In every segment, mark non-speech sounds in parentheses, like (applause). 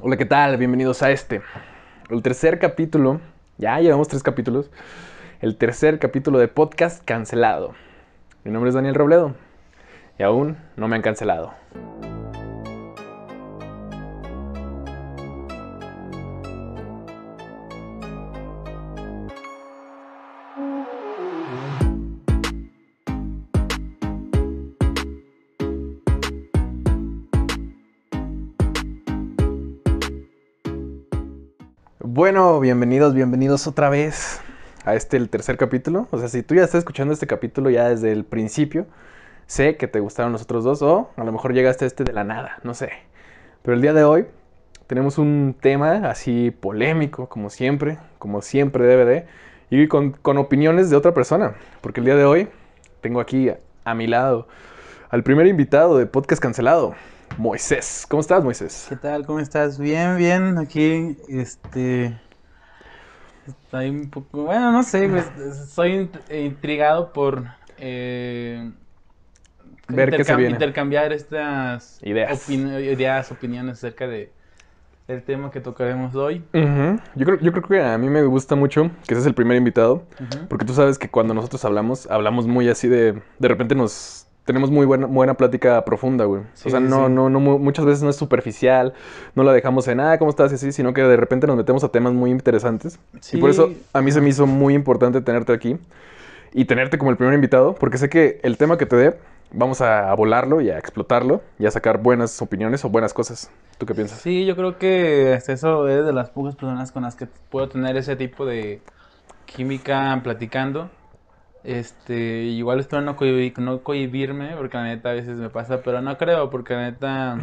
Hola, ¿qué tal? Bienvenidos a este, el tercer capítulo, ya llevamos tres capítulos, el tercer capítulo de podcast cancelado. Mi nombre es Daniel Robledo y aún no me han cancelado. Bienvenidos, bienvenidos otra vez a este, el tercer capítulo. O sea, si tú ya estás escuchando este capítulo ya desde el principio, sé que te gustaron los otros dos o a lo mejor llegaste a este de la nada, no sé. Pero el día de hoy tenemos un tema así polémico, como siempre, como siempre debe de, y con, con opiniones de otra persona. Porque el día de hoy tengo aquí a mi lado al primer invitado de Podcast Cancelado. Moisés. ¿Cómo estás, Moisés? ¿Qué tal? ¿Cómo estás? Bien, bien. Aquí, este. Estoy un poco. Bueno, no sé, pues, soy intrigado por. Eh, Ver qué se viene. Intercambiar estas ideas. ideas, opiniones acerca de el tema que tocaremos hoy. yo, creo, yo creo que a mí me gusta mucho que seas el primer invitado, porque tú sabes que cuando nosotros hablamos, hablamos muy así de, de repente nos tenemos muy buena, buena plática profunda, güey. o sea, no, no, no, muchas veces no es superficial, no la dejamos en, ah, ¿cómo estás? Y así, sino que de repente nos metemos a temas muy interesantes. Y por eso a mí se me hizo muy importante tenerte aquí y tenerte como el primer invitado, porque sé que el tema que te dé, vamos a volarlo y a explotarlo y a sacar buenas opiniones o buenas cosas. ¿Tú qué piensas? Sí, yo creo que eso es de las pocas personas con las que puedo tener ese tipo de química platicando. Este, igual espero no, no cohibirme, porque la neta a veces me pasa, pero no creo, porque la neta,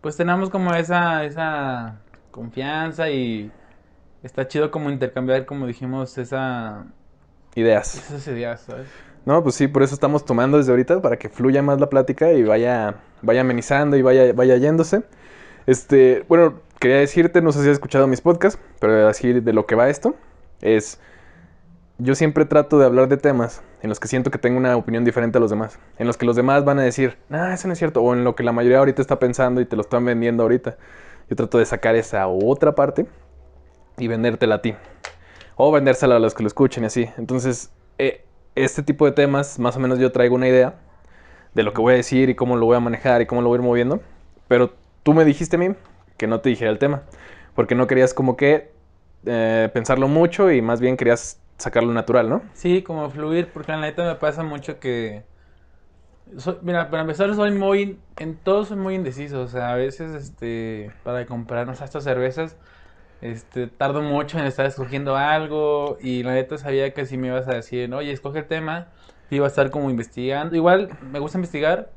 pues tenemos como esa, esa confianza y está chido como intercambiar, como dijimos, esa... Ideas. Esas ideas, ¿sabes? No, pues sí, por eso estamos tomando desde ahorita, para que fluya más la plática y vaya, vaya amenizando y vaya, vaya yéndose. Este, bueno, quería decirte, no sé si has escuchado mis podcasts, pero decir de lo que va esto, es yo siempre trato de hablar de temas en los que siento que tengo una opinión diferente a los demás. En los que los demás van a decir, ah, eso no es cierto. O en lo que la mayoría ahorita está pensando y te lo están vendiendo ahorita. Yo trato de sacar esa otra parte y vendértela a ti. O vendérsela a los que lo escuchen y así. Entonces, eh, este tipo de temas, más o menos yo traigo una idea de lo que voy a decir y cómo lo voy a manejar y cómo lo voy a ir moviendo. Pero tú me dijiste a mí que no te dijera el tema. Porque no querías como que eh, pensarlo mucho y más bien querías sacarlo natural, ¿no? Sí, como fluir, porque la neta me pasa mucho que... mira, para empezar soy muy... En todo soy muy indeciso, o sea, a veces, este, para comprarnos estas cervezas, este, tardo mucho en estar escogiendo algo y la neta sabía que si me ibas a decir, oye, escoge el tema, iba a estar como investigando. Igual me gusta investigar,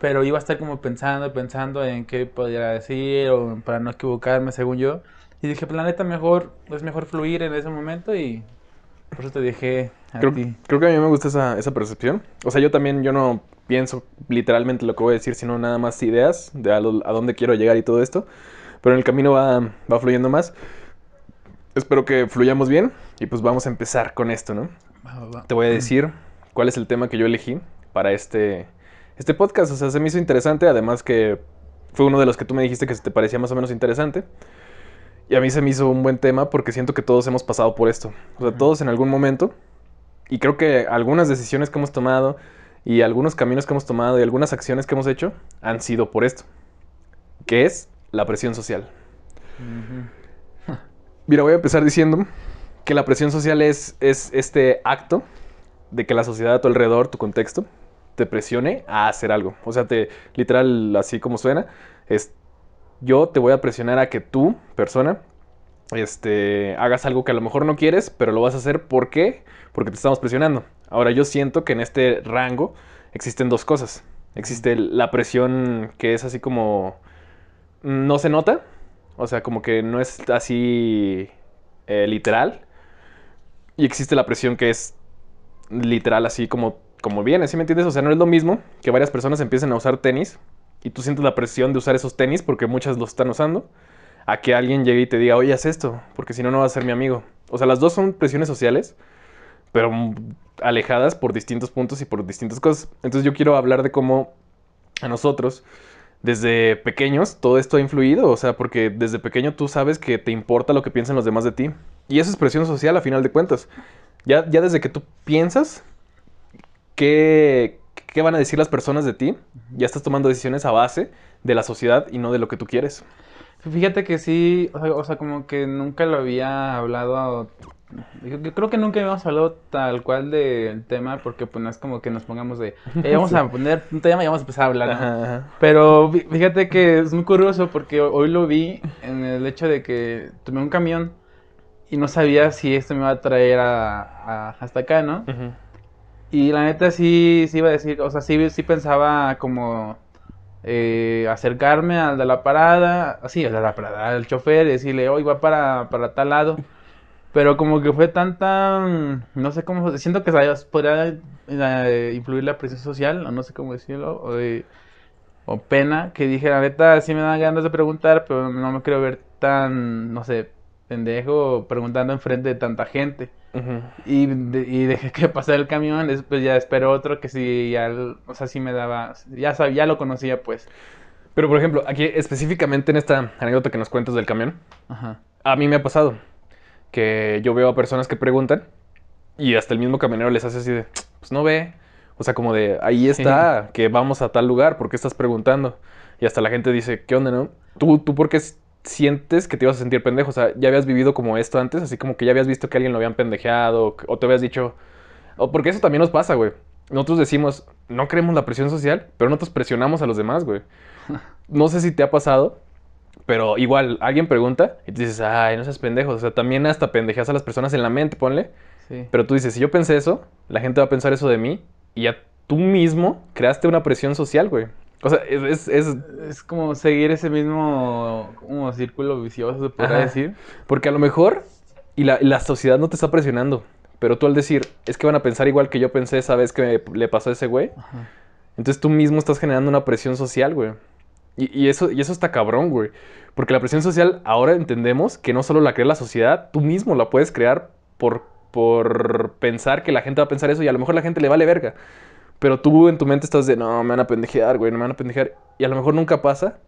pero iba a estar como pensando, pensando en qué podría decir o para no equivocarme, según yo. Y dije, pues la neta, mejor, es mejor fluir en ese momento y por eso te dije a creo, ti. Creo que a mí me gusta esa, esa percepción. O sea, yo también, yo no pienso literalmente lo que voy a decir, sino nada más ideas de a, dónde quiero llegar y todo esto. Pero en el camino va, va fluyendo más. Espero que fluyamos bien y pues vamos a empezar con esto, ¿no? Te voy a decir cuál es el tema que yo elegí para este, este podcast. O sea, se me hizo interesante, además que fue uno de los que tú me dijiste que te parecía más o menos interesante. Y a mí se me hizo un buen tema porque siento que todos hemos pasado por esto. O sea, todos en algún momento. Y creo que algunas decisiones que hemos tomado y algunos caminos que hemos tomado y algunas acciones que hemos hecho han sido por esto. Que es la presión social. (laughs) Mira, voy a empezar diciendo que la presión social es, es este acto de que la sociedad a tu alrededor, tu contexto, te presione a hacer algo. O sea, te, literal, así como suena, es yo te voy a presionar a que tú, persona, este, hagas algo que a lo mejor no quieres, pero lo vas a hacer. ¿Por qué? Porque te estamos presionando. Ahora, yo siento que en este rango existen dos cosas. Existe la presión que es así como... No se nota. O sea, como que no es así eh, literal. Y existe la presión que es literal, así como, como viene, ¿sí me entiendes? O sea, no es lo mismo que varias personas empiecen a usar tenis y tú sientes la presión de usar esos tenis porque muchas los están usando, a que alguien llegue y te diga, oye, haz esto, porque si no, no vas a ser mi amigo. O sea, las dos son presiones sociales, pero alejadas por distintos puntos y por distintas cosas. Entonces yo quiero hablar de cómo a nosotros, desde pequeños todo esto ha influido, o sea, porque desde pequeño tú sabes que te importa lo que piensan los demás de ti. Y eso es presión social a final de cuentas. Ya, ya desde que tú piensas qué, qué van a decir las personas de ti, ya estás tomando decisiones a base de la sociedad y no de lo que tú quieres. Fíjate que sí, o sea, o sea, como que nunca lo había hablado. Yo, yo creo que nunca habíamos hablado tal cual del tema, porque pues no es como que nos pongamos de, "Eh, (laughs) vamos a poner un tema y vamos a empezar a hablar, ¿no? Ajá, ajá. Pero fí- fíjate que es muy curioso porque ho- hoy lo vi en el hecho de que tomé un camión y no sabía si esto me iba a traer a, a- hasta acá, ¿no? Ujú. Y la neta sí, sí iba a decir, o sea, sí, sí pensaba como eh, acercarme al de la parada, así, al de la parada, al chofer y decirle, hoy va para, para tal lado. Pero como que fue tanta, no sé cómo, siento que podría eh, influir la presión social, o no sé cómo decirlo, o, o pena, que dije, la neta sí me dan ganas de preguntar, pero no me quiero ver tan, no sé, pendejo preguntando enfrente de tanta gente. Y, de- y dejé que (laughs) pasara el camión, después ya esperó otro que sí, ya, o sea, sí me daba, ya sabía, ya lo conocía pues. Pero por ejemplo, aquí específicamente en esta anécdota que nos cuentas del camión, Ajá. a mí me ha pasado que yo veo a personas que preguntan y hasta el mismo camionero les hace así de, pues no ve. O sea, como de, ahí está, que vamos a tal lugar, ¿por qué estás preguntando? Y hasta la gente dice, ¿qué onda, no? ¿Tú, tú por qué sientes que te ibas a sentir pendejo? O sea, ¿ya habías vivido como esto antes? Así como que ya habías visto que alguien lo habían pendejeado o, te habías dicho... O porque eso también nos pasa, güey. Nosotros decimos, no creemos la presión social, pero nosotros presionamos a los demás, güey. (laughs) No sé si te ha pasado, pero igual, alguien pregunta y tú dices, ay, no seas pendejo. O sea, también hasta pendejeas a las personas en la mente, ponle. Sí. Pero tú dices, si yo pensé eso, la gente va a pensar eso de mí. Y ya tú mismo creaste una presión social, güey. O sea, es, es- es- como seguir ese mismo como círculo vicioso, se podría Ajá. decir. Porque a lo mejor, y la, la sociedad no te está presionando. Pero tú al decir, es que van a pensar igual que yo pensé esa vez que me- le pasó a ese güey. Ajá. Entonces tú mismo estás generando una presión social, güey. Y, y eso, y eso está cabrón, güey. Porque la presión social ahora entendemos que no solo la crea la sociedad, tú mismo la puedes crear por, por pensar que la gente va a pensar eso y a lo mejor la gente le vale verga. Pero tú en tu mente estás de, no, me van a pendejear, güey, no me van a pendejear. Y a lo mejor nunca pasa.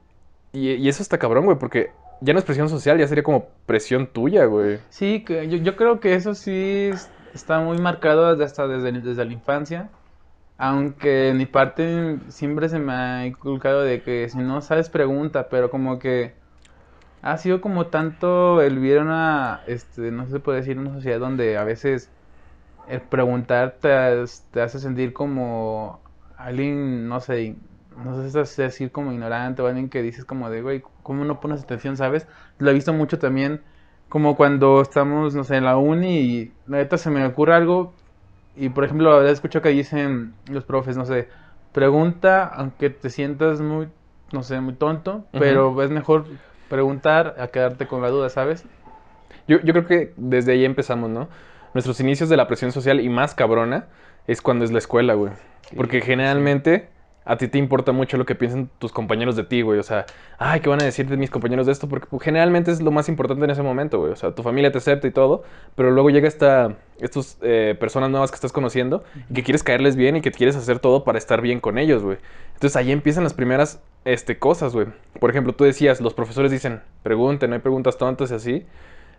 Y, eso está cabrón, güey, porque ya no es presión social, ya sería como presión tuya, güey. Sí, yo, yo creo que eso sí es- está muy marcado hasta desde, desde la infancia. Aunque en mi parte siempre se me ha inculcado de que si no sabes pregunta, pero como que ha sido como tanto el vivir una, este, no se puede decir, una sociedad donde a veces el preguntar te, hace sentir como alguien, no sé, no sé si decir como ignorante o alguien que dices como de, güey, ¿cómo no pones atención, sabes? Lo he visto mucho también como cuando estamos, no sé, en la uni y la neta se me ocurre algo y por ejemplo, he escuchado que dicen los profes, no sé, pregunta aunque te sientas muy, no sé, muy tonto, pero es mejor preguntar a quedarte con la duda, ¿sabes? Yo, yo creo que desde ahí empezamos, ¿no? Nuestros inicios de la presión social y más cabrona es cuando es la escuela, güey. Porque generalmente a ti te importa mucho lo que piensan tus compañeros de ti, güey. O sea, ay, ¿qué van a decir de mis compañeros de esto? Porque pues, generalmente es lo más importante en ese momento, güey. O sea, tu familia te acepta y todo, pero luego llega esta, estas eh, personas nuevas que estás conociendo y que quieres caerles bien y que quieres hacer todo para estar bien con ellos, güey. Entonces ahí empiezan las primeras este, cosas, güey. Por ejemplo, tú decías, los profesores dicen, pregunten, no hay preguntas tontas y así.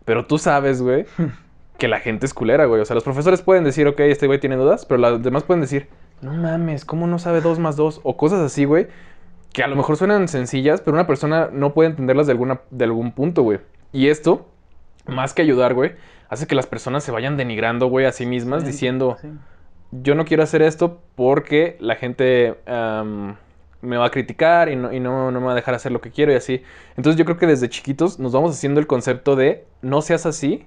Pero tú sabes, güey, (laughs) que la gente es culera, güey. O sea, los profesores pueden decir, ok, este güey tiene dudas, pero los demás pueden decir, no mames, ¿cómo no sabe dos más dos? O cosas así, güey, que a lo mejor suenan sencillas, pero una persona no puede entenderlas de, alguna, de algún punto, güey. Y esto, más que ayudar, güey, hace que las personas se vayan denigrando, güey, a sí mismas, Sí, diciendo, sí. yo no quiero hacer esto porque la gente me va a criticar y, no, y no, no me va a dejar hacer lo que quiero y así. Entonces yo creo que desde chiquitos nos vamos haciendo el concepto de no seas así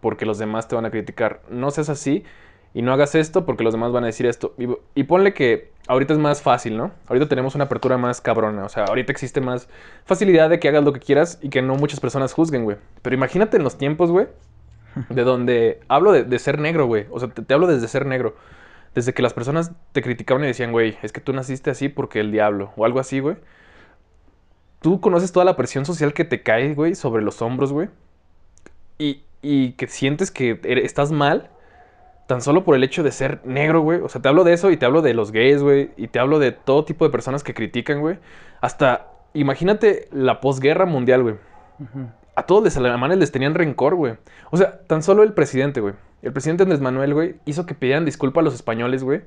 porque los demás te van a criticar. No seas así y no hagas esto porque los demás van a decir esto. Y, y ponle que ahorita es más fácil, ¿no? Ahorita tenemos una apertura más cabrona. O sea, ahorita existe más facilidad de que hagas lo que quieras y que no muchas personas juzguen, güey. Pero imagínate en los tiempos, güey, (laughs) de donde hablo de, de ser negro, güey. O sea, te, te hablo desde ser negro. Desde que las personas te criticaban y decían, güey, es que tú naciste así porque el diablo. O algo así, güey. Tú conoces toda la presión social que te cae, güey, sobre los hombros, güey. Y, y que sientes que ere- estás mal. tan solo por el hecho de ser negro, güey. O sea, te hablo de eso y te hablo de los gays, güey. Y te hablo de todo tipo de personas que critican, güey. Hasta, imagínate la posguerra mundial, güey. A todos los alemanes les tenían rencor, güey. O sea, tan solo el presidente, güey. El presidente Andrés Manuel, güey, hizo que pidieran disculpa a los españoles, güey.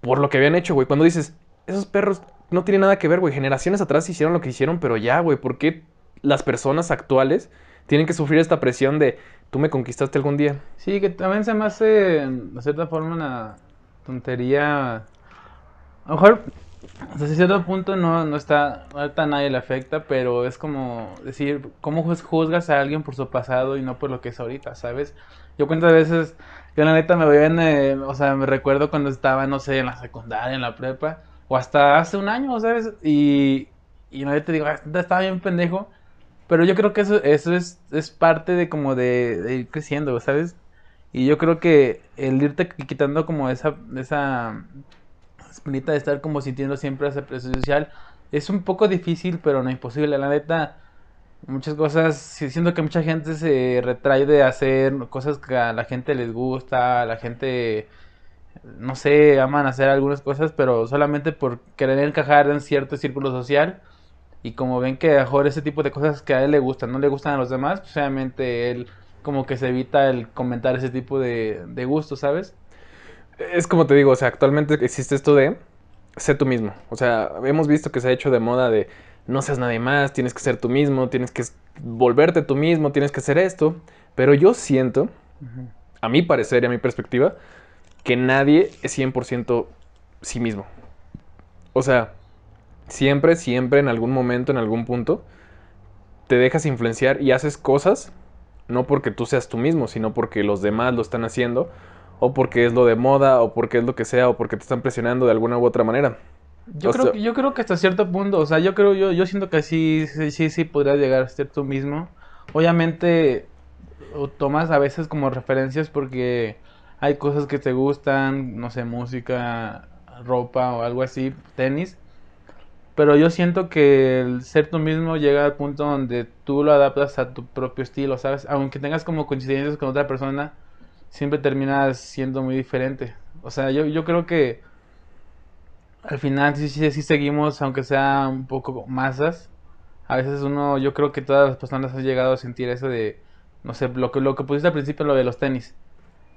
Por lo que habían hecho, güey. Cuando dices, esos perros no tienen nada que ver, güey. Generaciones atrás hicieron lo que hicieron, pero ya, güey. ¿Por qué las personas actuales tienen que sufrir esta presión de tú me conquistaste algún día? Sí, que también se me hace, de cierta forma, una tontería. A lo mejor, hasta cierto punto no, no está, ahorita a nadie le afecta, pero es como decir, ¿cómo juz- juzgas a alguien por su pasado y no por lo que es ahorita, sabes? Yo cuántas veces, yo la neta me voy en, eh, o sea, me recuerdo cuando estaba, no sé, en la secundaria, en la prepa, o hasta hace un año, ¿sabes? Y, y la neta digo, "Ah, estaba bien pendejo, pero yo creo que eso, eso es, es parte de como de, ir creciendo, ¿sabes? Y yo creo que el irte quitando como esa, esa espinita de estar como sintiendo siempre esa presión social es un poco difícil, pero no imposible. La neta, muchas cosas, siento que mucha gente se retrae de hacer cosas que a la gente les gusta, a la gente, no sé, aman hacer algunas cosas, pero solamente por querer encajar en cierto círculo social. Y como ven que a mejor ese tipo de cosas que a él le gustan, no le gustan a los demás, pues obviamente él como que se evita el comentar ese tipo de, de gustos, ¿sabes? Es como te digo, o sea, actualmente existe esto de sé tú mismo. O sea, hemos visto que se ha hecho de moda de no seas nadie más, tienes que ser tú mismo, tienes que volverte tú mismo, tienes que hacer esto. Pero yo siento, a mi parecer y a mi perspectiva, que nadie es 100% sí mismo. O sea, siempre, siempre, en algún momento, en algún punto, te dejas influenciar y haces cosas, no porque tú seas tú mismo, sino porque los demás lo están haciendo, o porque es lo de moda, o porque es lo que sea, o porque te están presionando de alguna u otra manera. Yo O creo, que, yo creo que hasta cierto punto, o sea, yo creo, yo, yo siento que sí, sí, sí, sí podrías llegar a ser tú mismo. Obviamente, o tomas a veces como referencias porque hay cosas que te gustan, no sé, música, ropa o algo así, tenis. Pero yo siento que el ser tú mismo llega al punto donde tú lo adaptas a tu propio estilo, ¿sabes? Aunque tengas como coincidencias con otra persona, siempre terminas siendo muy diferente. O sea, yo, yo creo que al final sí, sí, seguimos, aunque sea un poco masas. A veces uno, yo creo que todas las personas han llegado a sentir eso de, no sé, lo que, lo que pusiste al principio, lo de los tenis.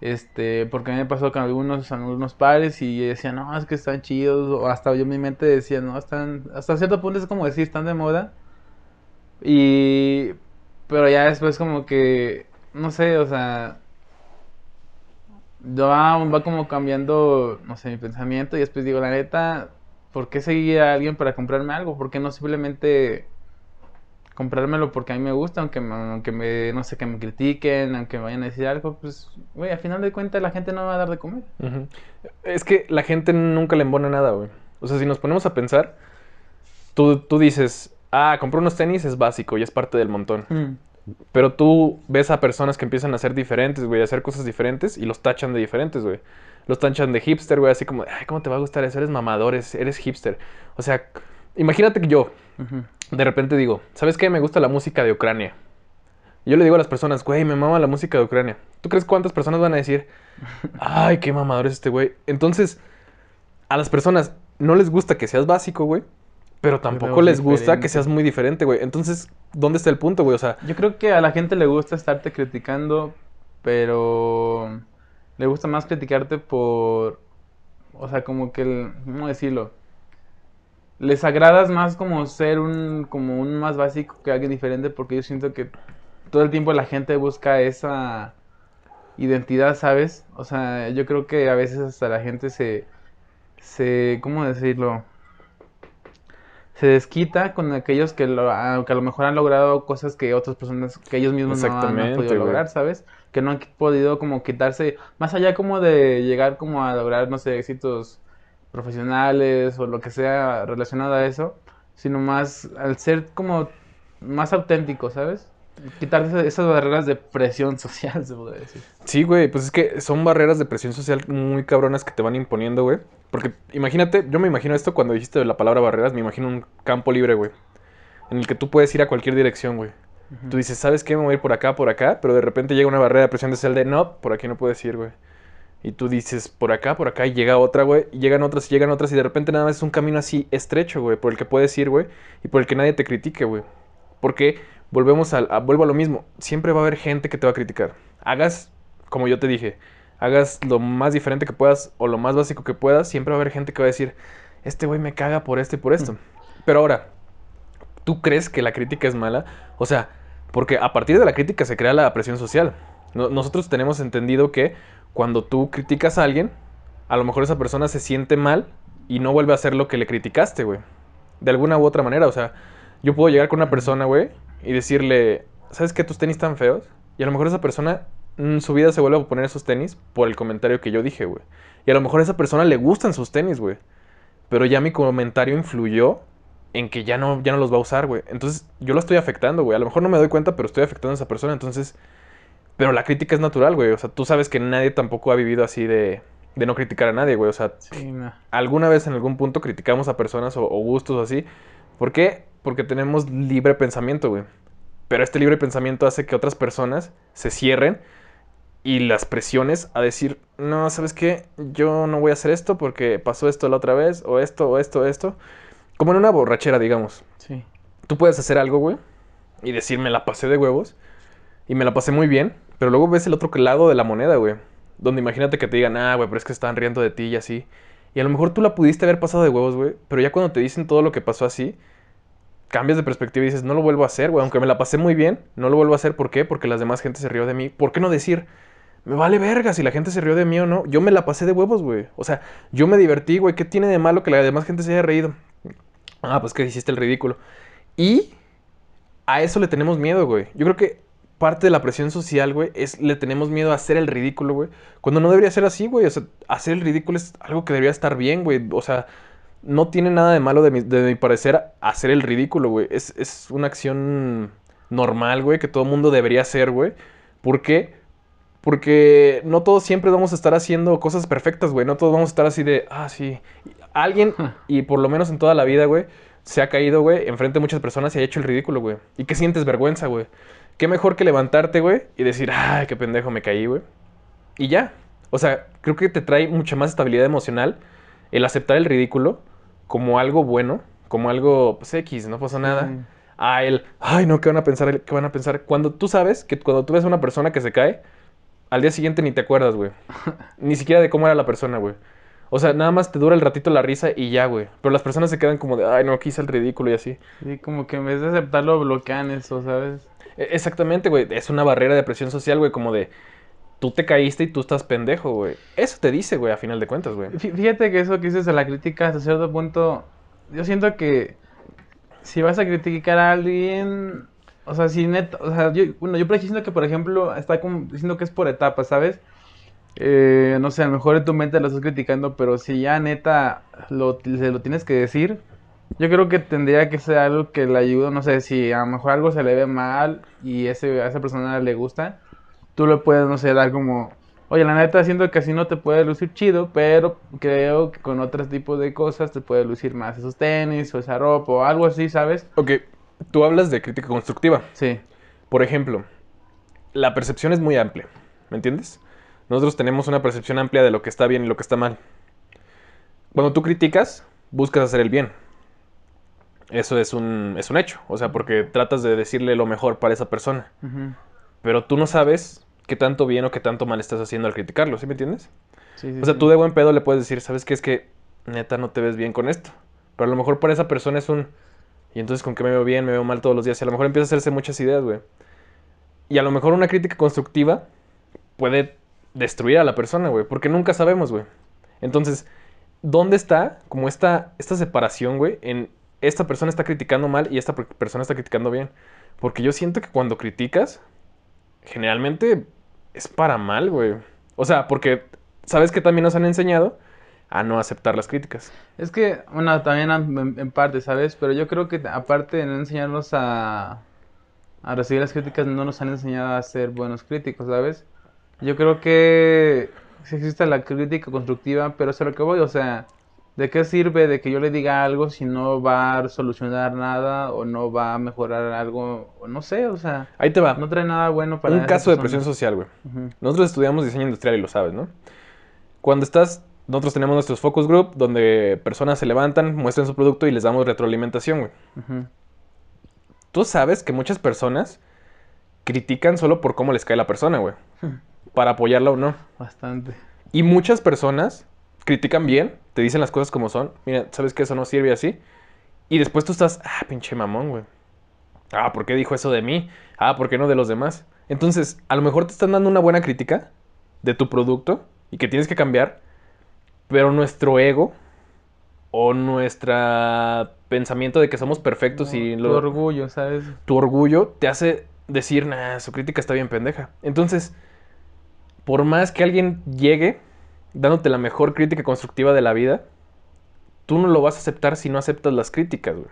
Este, porque a mí me pasó con algunos, algunos pares y decían, no, es que están chidos, o hasta yo en mi mente decía, no, están, hasta cierto punto es como decir, están de moda. Y, pero ya después como que, no sé, o sea, va, va como cambiando, no sé, mi pensamiento y después digo, la neta, ¿por qué seguir a alguien para comprarme algo? ¿Por qué no simplemente comprármelo porque a mí me gusta, aunque me, aunque me, no sé, que me critiquen, aunque me vayan a decir algo, pues, güey, al final de cuentas la gente no me va a dar de comer. Es que la gente nunca le embona nada, güey. O sea, si nos ponemos a pensar, tú, tú dices, ah, comprar unos tenis es básico y es parte del montón. Pero tú ves a personas que empiezan a ser diferentes, güey, a hacer cosas diferentes y los tachan de diferentes, güey. Los tachan de hipster, güey, así como, ay, ¿cómo te va a gustar eso? Eres mamador, eres, eres hipster. O sea, imagínate que yo. De repente digo, ¿sabes qué? Me gusta la música de Ucrania. Yo le digo a las personas, güey, me mama la música de Ucrania. ¿Tú crees cuántas personas van a decir, (laughs) ay, qué mamador es este güey? Entonces, a las personas no les gusta que seas básico, güey. Pero tampoco les gusta que seas muy diferente, güey. Entonces, ¿dónde está el punto, güey? O sea, Yo creo que a la gente le gusta estarte criticando, pero le gusta más criticarte por, o sea, como que, el- ¿cómo decirlo? Les agradas más como ser un, como un más básico que alguien diferente, porque yo siento que todo el tiempo la gente busca esa identidad, ¿sabes? O sea, yo creo que a veces hasta la gente se, se, ¿cómo decirlo? se desquita con aquellos que, lo, que a lo mejor han logrado cosas que otras personas, que ellos mismos no han- no, han podido lograr, ¿sabes? Que no han podido como quitarse, más allá como de llegar como a lograr, no sé, éxitos profesionales o lo que sea relacionado a eso, sino más al ser como más auténtico, ¿sabes? Quitarse esas barreras de presión (laughs) social, se podría decir. Sí, güey, pues es que son barreras de presión social muy cabronas que te van imponiendo, güey. Porque imagínate, yo me imagino esto cuando dijiste la palabra barreras, me imagino un campo libre, güey. En el que tú puedes ir a cualquier dirección, güey. Tú dices, ¿sabes qué? Me voy a ir por acá, por acá, pero de repente llega una barrera de presión social de no, por aquí no puedes ir, güey. Y tú dices, por acá, por acá, y llega otra, güey. Y llegan otras, y llegan otras, y de repente nada más es un camino así estrecho, güey, por el que puedes ir, güey. Y por el que nadie te critique, güey. Porque volvemos a, vuelvo a lo mismo. Siempre va a haber gente que te va a criticar. Hagas, como yo te dije, hagas lo más diferente que puedas o lo más básico que puedas, siempre va a haber gente que va a decir, este güey me caga por esto y por esto. Pero ahora, ¿tú crees que la crítica es mala? O sea, porque a partir de la crítica se crea la presión social. No- nosotros tenemos entendido que cuando tú criticas a alguien, a lo mejor esa persona se siente mal y no vuelve a hacer lo que le criticaste, güey. De alguna u otra manera, o sea, yo puedo llegar con una persona, güey, y decirle, ¿sabes qué? Tus tenis están feos. Y a lo mejor esa persona en su vida se vuelve a poner esos tenis por el comentario que yo dije, güey. Y a lo mejor a esa persona le gustan sus tenis, güey. Pero ya mi comentario influyó en que ya no, ya no los va a usar, güey. Entonces yo lo estoy afectando, güey. A lo mejor no me doy cuenta, pero estoy afectando a esa persona. Entonces, pero la crítica es natural, güey. O sea, tú sabes que nadie tampoco ha vivido así de, de no criticar a nadie, güey. O sea, Sí, no. alguna vez en algún punto criticamos a personas o, o gustos o así. ¿Por qué? Porque tenemos libre pensamiento, güey. Pero este libre pensamiento hace que otras personas se cierren y las presiones a decir, no, ¿sabes qué? Yo no voy a hacer esto porque pasó esto la otra vez, o esto, o esto, esto. Como en una borrachera, digamos. Sí. Tú puedes hacer algo, güey, y decir, me la pasé de huevos, y me la pasé muy bien, pero luego ves el otro lado de la moneda, güey. Donde imagínate que te digan, ah, güey, pero es que están riendo de ti y así. Y a lo mejor tú la pudiste haber pasado de huevos, güey, pero ya cuando te dicen todo lo que pasó así, cambias de perspectiva y dices, no lo vuelvo a hacer, güey, aunque me la pasé muy bien, no lo vuelvo a hacer, ¿por qué? Porque las demás gente se rió de mí. ¿Por qué no decir, me vale verga si la gente se rió de mí o no? Yo me la pasé de huevos, güey. O sea, yo me divertí, güey, ¿qué tiene de malo que la demás gente se haya reído? Ah, pues que hiciste el ridículo. Y a eso le tenemos miedo, güey. Yo creo que parte de la presión social, güey, es le tenemos miedo a hacer el ridículo, güey. Cuando no debería ser así, güey. O sea, hacer el ridículo es algo que debería estar bien, güey. O sea, no tiene nada de malo de mi, de mi parecer hacer el ridículo, güey. Es, es una acción normal, güey, que todo mundo debería hacer, güey. ¿Por qué? Porque no todos siempre vamos a estar haciendo cosas perfectas, güey. No todos vamos a estar así de, ah, sí. Alguien, y por lo menos en toda la vida, güey, se ha caído, güey, enfrente de muchas personas y ha hecho el ridículo, güey. ¿Y qué sientes vergüenza, güey? Qué mejor que levantarte, güey, y decir, ay, qué pendejo me caí, güey. Y ya. O sea, creo que te trae mucha más estabilidad emocional el aceptar el ridículo como algo bueno, como algo, pues X, no pasa nada. A el, ay, no, ¿qué van a pensar? ¿Qué van a pensar? Cuando tú sabes que cuando tú ves a una persona que se cae, al día siguiente ni te acuerdas, güey. (laughs) Ni siquiera de cómo era la persona, güey. O sea, nada más te dura el ratito la risa y ya, güey. Pero las personas se quedan como de, ay, no, aquí hice el ridículo y así. Sí, como que en vez de aceptarlo, bloquean eso, ¿sabes? E- Exactamente, güey. Es una barrera de presión social, güey, como de, tú te caíste y tú estás pendejo, güey. Eso te dice, güey, a final de cuentas, güey. Fí- Fíjate que eso que dices de la crítica hasta cierto punto, yo siento que si vas a criticar a alguien, o sea, si neta, o sea, yo, bueno, yo por aquí siento que, por ejemplo, está como diciendo que es por etapas, ¿sabes? Eh, no sé, a lo mejor en tu mente lo estás criticando, pero si ya neta lo, se lo tienes que decir, yo creo que tendría que ser algo que le ayude, no sé, si a lo mejor algo se le ve mal y ese, a esa persona le gusta, tú le puedes, no sé, dar como, oye, la neta siento que así no te puede lucir chido, pero creo que con otros tipos de cosas te puede lucir más esos tenis o esa ropa o algo así, ¿sabes? Ok, tú hablas de crítica constructiva. Sí, Por ejemplo, la percepción es muy amplia, ¿me entiendes? Nosotros tenemos una percepción amplia de lo que está bien y lo que está mal. Cuando tú criticas, buscas hacer el bien. Eso es un, es un hecho, o sea, porque tratas de decirle lo mejor para esa persona. Pero tú no sabes qué tanto bien o qué tanto mal estás haciendo al criticarlo, ¿sí me entiendes? sí, sí, O sea, sí. tú de buen pedo le puedes decir, ¿sabes qué? Es que neta no te ves bien con esto. Pero a lo mejor para esa persona es un... ¿Y entonces con qué me veo bien? Me veo mal todos los días. Y a lo mejor empieza a hacerse muchas ideas, güey. Y a lo mejor una crítica constructiva puede destruir a la persona, güey. Porque nunca sabemos, güey. Entonces, ¿dónde está como esta, esta separación, güey? En esta persona está criticando mal y esta per- persona está criticando bien. Porque yo siento que cuando criticas, generalmente es para mal, güey. O sea, porque sabes que también nos han enseñado a no aceptar las críticas. Es que, bueno, también en, en parte, ¿sabes? Pero yo creo que aparte de no enseñarnos a, a recibir las críticas, no nos han enseñado a ser buenos críticos, ¿sabes? Yo creo que sí existe la crítica constructiva, pero es a lo que voy, o sea, ¿de qué sirve de que yo le diga algo si no va a solucionar nada o no va a mejorar algo? O no sé, o sea, Ahí te va. no trae nada bueno para Un caso de presión social, güey. Nosotros estudiamos diseño industrial y lo sabes, ¿no? Cuando estás, nosotros tenemos nuestros focus group donde personas se levantan, muestran su producto y les damos retroalimentación, güey. Tú sabes que muchas personas critican solo por cómo les cae la persona, güey. Para apoyarla o no. Bastante. Y muchas personas critican bien, te dicen las cosas como son. Mira, sabes que eso no sirve así. Y después tú estás, ah, pinche mamón, güey. Ah, ¿por qué dijo eso de mí? Ah, ¿por qué no de los demás? Entonces, a lo mejor te están dando una buena crítica de tu producto y que tienes que cambiar, pero nuestro ego o nuestro pensamiento de que somos perfectos y Tu lo- orgullo, ¿sabes? tu orgullo te hace decir, nah, su crítica está bien pendeja. Entonces, por más que alguien llegue dándote la mejor crítica constructiva de la vida, tú no lo vas a aceptar si no aceptas las críticas, güey.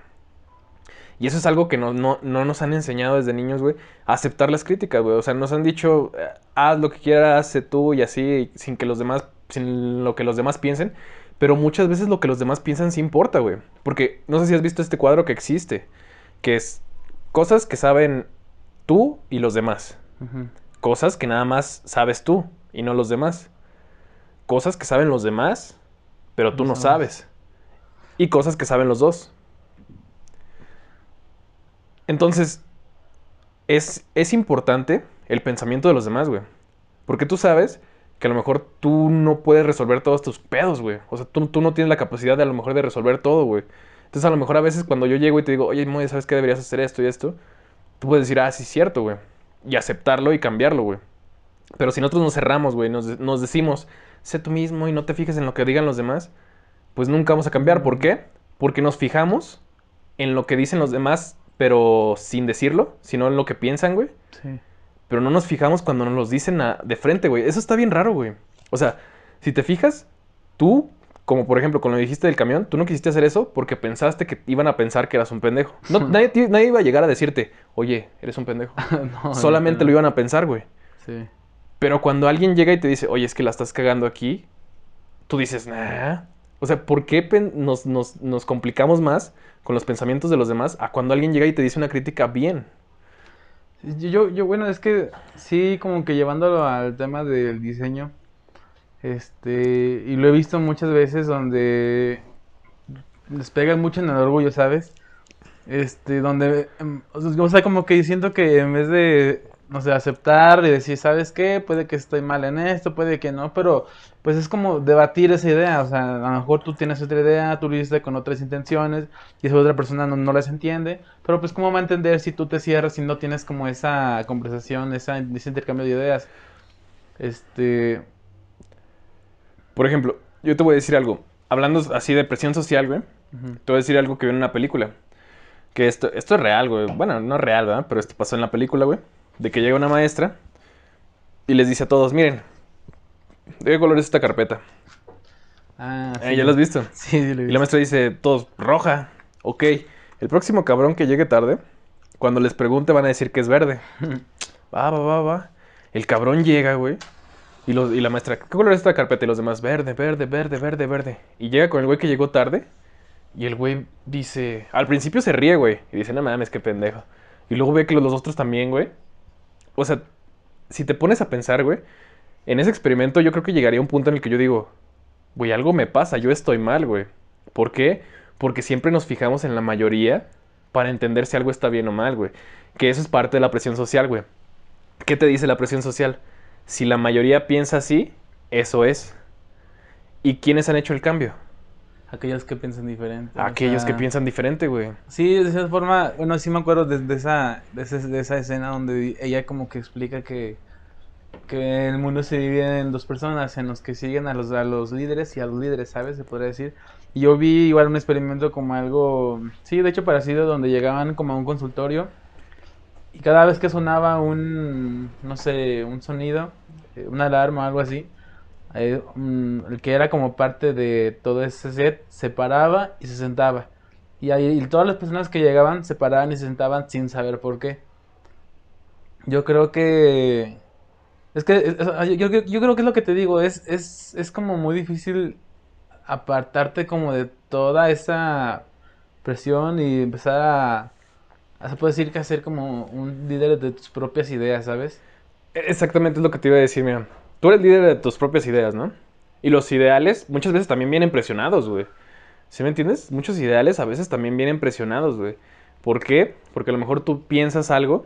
Y eso es algo que no, no- no nos han enseñado desde niños, güey, a aceptar las críticas, güey. O sea, nos han dicho, eh, haz lo que quieras, sé tú y así, sin que los demás, sin lo que los demás piensen. Pero muchas veces lo que los demás piensan sí importa, güey. Porque no sé si has visto este cuadro que existe, que es cosas que saben tú y los demás. Cosas que nada más sabes tú y no los demás. Cosas que saben los demás, pero tú No no sabes. sabes. Y cosas que saben los dos. Entonces, es, es importante el pensamiento de los demás, güey. Porque tú sabes que a lo mejor tú no puedes resolver todos tus pedos, güey. O sea, tú, tú no tienes la capacidad de a lo mejor de resolver todo, güey. Entonces, a lo mejor a veces cuando yo llego y te digo, oye, Moy, ¿sabes qué deberías hacer esto y esto? Tú puedes decir, ah, sí, es cierto, güey. Y aceptarlo y cambiarlo, güey. Pero si nosotros nos cerramos, güey, nos, nos decimos, sé tú mismo y no te fijes en lo que digan los demás, pues nunca vamos a cambiar. ¿Por qué? Porque nos fijamos en lo que dicen los demás, pero sin decirlo, sino en lo que piensan, güey. Sí. Pero no nos fijamos cuando nos los dicen a- de frente, güey. Eso está bien raro, güey. O sea, si te fijas, tú, como por ejemplo con lo que dijiste del camión, tú no quisiste hacer eso porque pensaste que iban a pensar que eras un pendejo. No, (laughs) nadie, nadie iba a llegar a decirte, oye, eres un pendejo. (laughs) No, Solamente lo iban a pensar, güey. Sí. Pero cuando alguien llega y te dice, oye, es que la estás cagando aquí, tú dices, nah. O sea, ¿por qué nos, nos- nos complicamos más con los pensamientos de los demás a cuando alguien llega y te dice una crítica bien? Yo, yo, bueno, es que sí, como que llevándolo al tema del diseño, este, y lo he visto muchas veces donde les pegan mucho en el orgullo, ¿sabes? Este, donde, em, o sea, como que siento que en vez de, no sé, aceptar y decir, ¿sabes qué? Puede que estoy mal en esto, puede que no, pero pues es como debatir esa idea, o sea, a lo mejor tú tienes otra idea, tú lo hiciste con otras intenciones y esa otra persona no, no las entiende, pero pues cómo va a entender si tú te cierras y no tienes como esa conversación, ese intercambio de ideas. Este, Por ejemplo, yo te voy a decir algo. Hablando así de presión social, güey, te voy a decir algo que vi en una película. Que esto, esto es real, güey. Bueno, no es real, ¿verdad? Pero esto pasó en la película, güey. De que llega una maestra y les dice a todos, miren, ¿de qué color es esta carpeta? Ah, Eh, ¿Ya lo has visto? (laughs) Sí, sí, lo he Y la visto. maestra dice, todos, roja. Ok, el próximo cabrón que llegue tarde, cuando les pregunte van a decir que es verde. (laughs) Va, va, va, va. El cabrón llega, güey. Y, los- y la maestra, ¿qué color es esta carpeta? Y los demás, verde, verde, verde, verde, verde. Y llega con el güey que llegó tarde. Y el güey dice, al principio se ríe, güey. Y dice, no mames, qué pendejo. Y luego ve que los, otros también, güey. O sea, si te pones a pensar, güey, en ese experimento yo creo que llegaría un punto en el que yo digo, güey, algo me pasa, yo estoy mal, güey. ¿Por qué? Porque siempre nos fijamos en la mayoría para entender si algo está bien o mal, güey. Que eso es parte de la presión social, güey. ¿Qué te dice la presión social? Si la mayoría piensa así, eso es. ¿Y quiénes han hecho el cambio? Aquellos que piensan diferente. o Aquellos que sea, piensan diferente, güey. Sí, de esa forma, bueno, sí me acuerdo de, de esa, de, esa, de esa escena donde ella como que explica que, que el mundo se divide en dos personas, en los que siguen a los, a los líderes y a los líderes, ¿sabes? Se podría decir. Y yo vi igual un experimento como algo, sí, de hecho parecido, donde llegaban como a un consultorio cada vez que sonaba un, no sé, un sonido, eh, una alarma o algo así, eh, mm, el que era como parte de todo ese set se paraba y se sentaba. Y ahí todas las personas que llegaban se paraban y se sentaban sin saber por qué. Yo creo que... Es que yo- yo creo que es lo que te digo, es, es, es como muy difícil apartarte como de toda esa presión y empezar a, a se puede decir que hacer como un líder de tus propias ideas, ¿sabes? E- Exactamente es lo que te iba a decir, mira. Tú eres líder de tus propias ideas, ¿no? Y los ideales muchas veces también vienen presionados, güey. ¿Sí me entiendes? Muchos ideales a veces también vienen presionados, güey. ¿Por qué? Porque a lo mejor tú piensas algo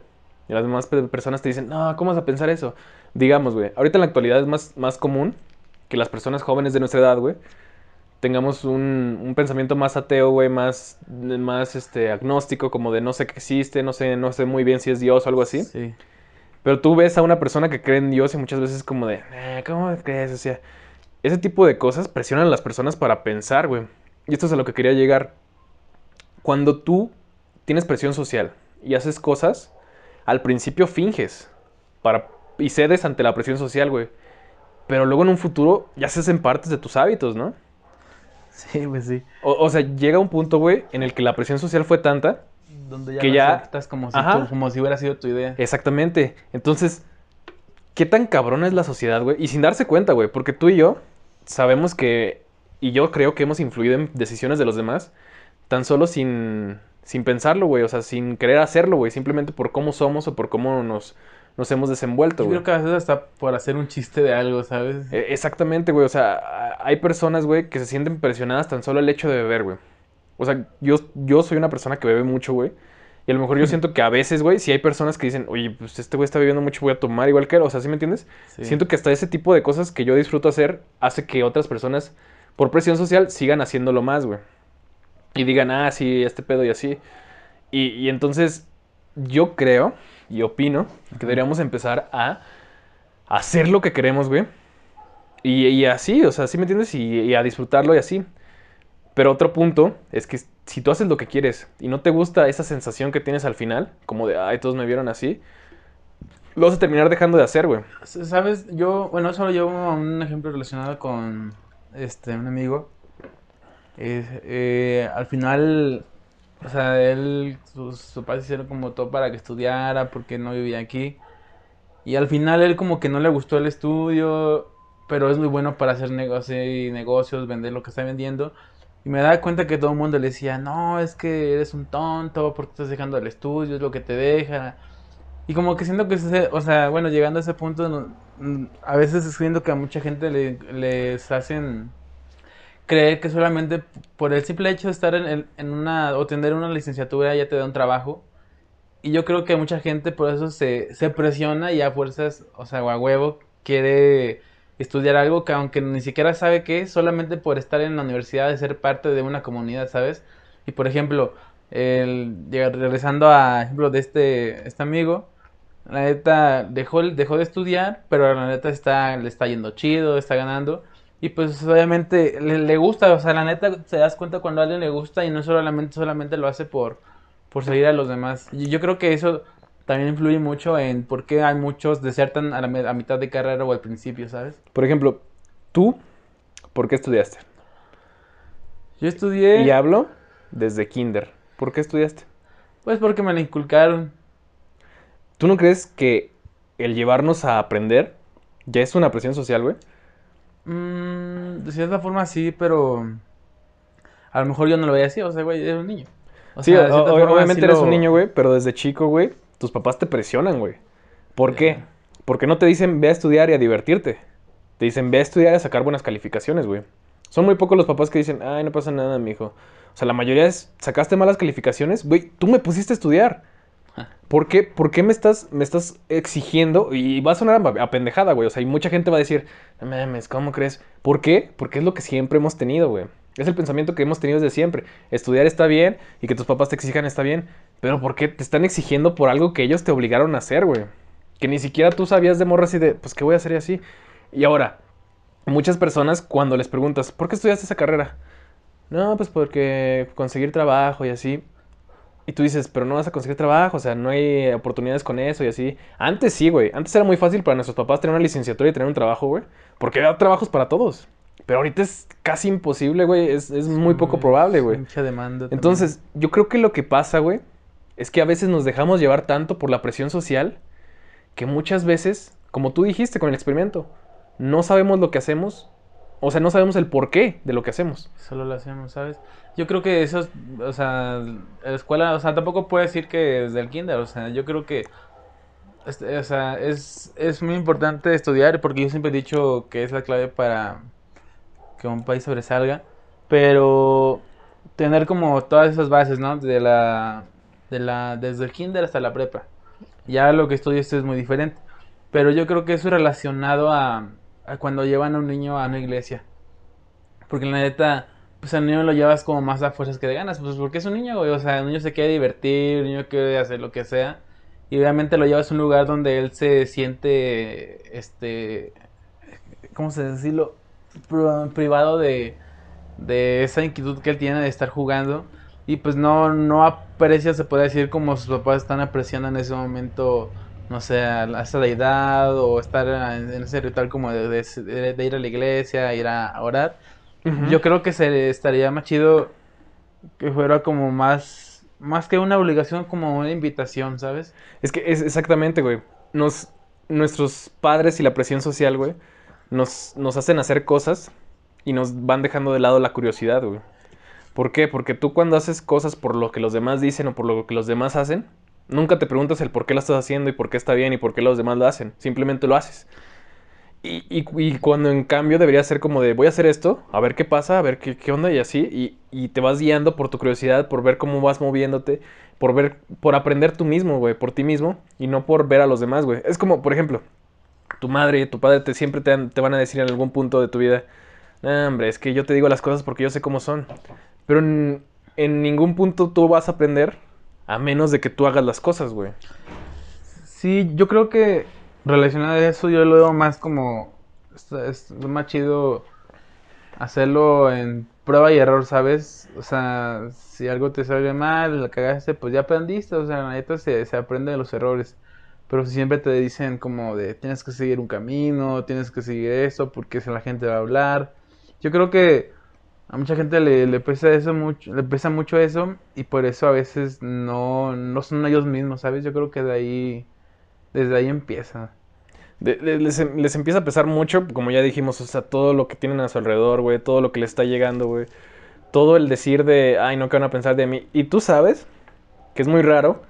y las demás pe- personas te dicen, no, ¿cómo vas a pensar eso? Digamos, güey, ahorita en la actualidad es más, más común que las personas jóvenes de nuestra edad, güey, tengamos un, un pensamiento más ateo, güey, más, más este, agnóstico, como de no sé qué existe, no sé, no sé muy bien si es Dios o algo así. Sí. Pero tú ves a una persona que cree en Dios y muchas veces es como de, "Eh, ¿cómo crees? O sea, ese tipo de cosas presionan a las personas para pensar, güey. Y esto es a lo que quería llegar. Cuando tú tienes presión social y haces cosas, al principio finges para, y cedes ante la presión social, güey. Pero luego en un futuro ya se hacen partes de tus hábitos, ¿no? Sí, pues sí. O, o sea, llega un punto, güey, en el que la presión social fue tanta Donde ya Que ya- aceptas como si, tú- como si hubiera sido tu idea. Exactamente. Entonces, ¿qué tan cabrona es la sociedad, güey? Y sin darse cuenta, güey, porque tú y yo sabemos que, y yo creo que hemos influido en decisiones de los demás, tan solo sin, sin pensarlo, güey, o sea, sin querer hacerlo, güey, simplemente por cómo somos o por cómo nos, nos hemos desenvuelto, Yo güey. creo que a veces hasta por hacer un chiste de algo, ¿sabes? Eh, Exactamente, güey. O sea, hay personas, güey, que se sienten presionadas tan solo el hecho de beber, güey. O sea, yo, yo soy una persona que bebe mucho, güey. Y a lo mejor yo siento que a veces, güey, si hay personas que dicen, oye, pues este güey está bebiendo mucho, voy a tomar igual que él. O sea, ¿sí me entiendes? Sí. Siento que hasta ese tipo de cosas que yo disfruto hacer hace que otras personas, por presión social, sigan haciéndolo más, güey. Y digan, ah, sí, este pedo y así. Y, y entonces, yo creo y opino que deberíamos empezar a hacer lo que queremos, güey. Y, así, o sea, ¿sí me entiendes? Y, a disfrutarlo y así. Pero otro punto es que si tú haces lo que quieres y no te gusta esa sensación que tienes al final, como de, ay, todos me vieron así, lo vas a terminar dejando de hacer, güey. ¿Sabes? Yo, bueno, solo llevo un ejemplo relacionado con este, un amigo. Eh, al final, o sea, él, sus padres hicieron como todo para que estudiara porque no vivía aquí. Y al final él como que no le gustó el estudio, pero es muy bueno para hacer negocios, negocios, vender lo que está vendiendo. Y me da cuenta que todo el mundo le decía, no, es que eres un tonto, porque estás dejando el estudio, es lo que te deja. Y como que siento que, o sea, bueno, llegando a ese punto, a veces siento que a mucha gente le- les hacen creer que solamente por el simple hecho de estar en, en una, o tener una licenciatura ya te da un trabajo. Y yo creo que mucha gente por eso se, se presiona y a fuerzas, o sea, o a huevo, quiere estudiar algo que aunque ni siquiera sabe qué solamente por estar en la universidad, de ser parte de una comunidad, ¿sabes? Y por ejemplo, el, regresando a ejemplo de este, este amigo, la neta dejó, dejó de estudiar, pero la neta está, le está yendo chido, está ganando. Y pues obviamente le, le gusta, o sea, la neta te das cuenta cuando a alguien le gusta y no solamente, solamente lo hace por, por seguir a los demás. Y yo creo que eso también influye mucho en por qué hay muchos desertan a la a mitad de carrera o al principio, ¿sabes? Por ejemplo, tú, ¿por qué estudiaste? Yo estudié, Y hablo desde kinder. ¿Por qué estudiaste? pues porque me la inculcaron. ¿Tú no crees que el llevarnos a aprender ya es una presión social, güey? Mm, de cierta forma sí, pero a lo mejor yo no lo veía así, o sea, güey, era un niño. O Sí, sea, o- obviamente eres lo- un niño, güey, pero desde chico, güey, tus papás te presionan, güey. ¿Por qué? Porque no te dicen ve a estudiar y a divertirte. Te dicen ve a estudiar y a sacar buenas calificaciones, güey. Son muy pocos los papás que dicen, ay, no pasa nada, mijo. O sea, la mayoría es, sacaste malas calificaciones, güey, tú me pusiste a estudiar. ¿Por qué, por qué me, estás, me estás exigiendo? Y va a sonar a, pendejada, güey. O sea, y mucha gente va a decir, no mames, ¿cómo crees? ¿Por qué? Porque es lo que siempre hemos tenido, güey. Es el pensamiento que hemos tenido desde siempre. Estudiar está bien y que tus papás te exijan está bien. Pero ¿por qué te están exigiendo por algo que ellos te obligaron a hacer, güey? Que ni siquiera tú sabías de morra así de, pues, ¿qué voy a hacer y así? Y ahora, muchas personas cuando les preguntas, ¿por qué estudiaste esa carrera? No, pues porque conseguir trabajo y así. Y tú dices, pero no vas a conseguir trabajo, o sea, no hay oportunidades con eso y así. Antes sí, güey. Antes era muy fácil para nuestros papás tener una licenciatura y tener un trabajo, güey. Porque había trabajos para todos. Pero ahorita es casi imposible, güey. Es, es muy poco probable, güey. Mucha demanda. también. Entonces, yo creo que lo que pasa, güey, es que a veces nos dejamos llevar tanto por la presión social que muchas veces, como tú dijiste con el experimento, no sabemos lo que hacemos. O sea, no sabemos el porqué de lo que hacemos. Solo lo hacemos, ¿sabes? Yo creo que eso, es- o sea, la escuela, o sea, tampoco puedo decir que desde el kinder, o sea, yo creo que, este, o sea, es, es muy importante estudiar porque yo siempre he dicho que es la clave para, que un país sobresalga, pero tener como todas esas bases, ¿no? De la, de la, desde el kinder hasta la prepa. Ya lo que estudias es muy diferente. Pero yo creo que eso es relacionado a cuando llevan a un niño a una iglesia. Porque la neta, pues al niño lo llevas como más a fuerzas que de ganas. Pues porque es un niño, güey. O sea, el niño se quiere divertir, el niño quiere hacer lo que sea. Y obviamente lo llevas a un lugar donde él se siente, este, ¿cómo se decirlo? Privado de, de esa inquietud que él tiene de estar jugando. Y pues no, no aprecia, se puede decir, como sus papás están apreciando en ese momento, no sé, a esa deidad o estar en, ese ritual como de, de, ir a la iglesia, ir a orar. Yo creo que se estaría más chido que fuera como más, más que una obligación, como una invitación, ¿sabes? Es que es exactamente, güey. Nos, nuestros padres y la presión social, güey, nos, nos hacen hacer cosas y nos van dejando de lado la curiosidad, güey. ¿Por qué? Porque tú cuando haces cosas por lo que los demás dicen o por lo que los demás hacen, nunca te preguntas el por qué lo estás haciendo y por qué está bien y por qué los demás lo hacen. Simplemente lo haces. Y, y, cuando en cambio debería ser como de voy a hacer esto, a ver qué pasa, a ver qué, qué onda y así, y, y, te vas guiando por tu curiosidad, por ver cómo vas moviéndote, por ver, por aprender tú mismo, güey, por ti mismo, y no por ver a los demás, güey. Es como, por ejemplo, tu madre y tu padre te siempre te, te van a decir en algún punto de tu vida, hombre, es que yo te digo las cosas porque yo sé cómo son. Pero en, ningún punto tú vas a aprender a menos de que tú hagas las cosas, güey. Sí, yo creo que relacionado a eso yo lo veo más como... Es, más chido hacerlo en prueba y error, ¿sabes? O sea, si algo te sale mal, la cagaste, pues ya aprendiste. O sea, la neta se, se aprende de los errores. Pero si siempre te dicen como de tienes que seguir un camino, tienes que seguir eso, porque si la gente va a hablar. Yo creo que a mucha gente le, le, pesa eso mucho, le pesa mucho eso y por eso a veces no, no son ellos mismos, ¿sabes? Yo creo que de ahí, desde ahí empieza. les, les, empieza a pesar mucho, como ya dijimos, o sea, todo lo que tienen a su alrededor, güey, todo lo que les está llegando, güey. Todo el decir de, ay, no, ¿qué van a pensar de mí? Y tú sabes que es muy raro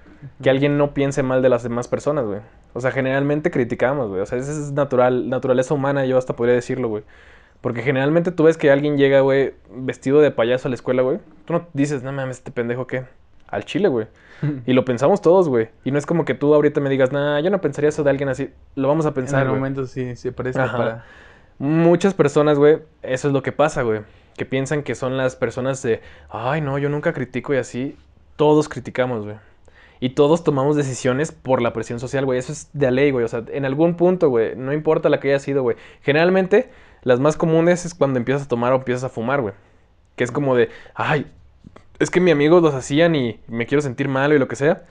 que alguien no piense mal de las demás personas, güey. O sea, generalmente criticamos, güey. O sea, esa es natural, naturaleza humana, yo hasta podría decirlo, güey. Porque generalmente tú ves que alguien llega, güey, vestido de payaso a la escuela, güey. Tú no dices, no mames, este pendejo qué. Al chile, güey. (laughs) y lo pensamos todos, güey. Y no es como que tú ahorita me digas, nah, yo no pensaría eso de alguien así. Lo vamos a pensar. En el momento sí, sí parece para. Muchas personas, güey, eso es lo que pasa, güey. Que piensan que son las personas de, ay, no, yo nunca critico y así. Todos criticamos, güey. Y todos tomamos decisiones por la presión social, güey. Eso es de ley, güey. O sea, en algún punto, güey. No importa la que haya sido, güey. Generalmente las más comunes es cuando empiezas a tomar o empiezas a fumar, güey. Que es como de, ay, es que mi amigos los hacían y me quiero sentir malo y lo que sea.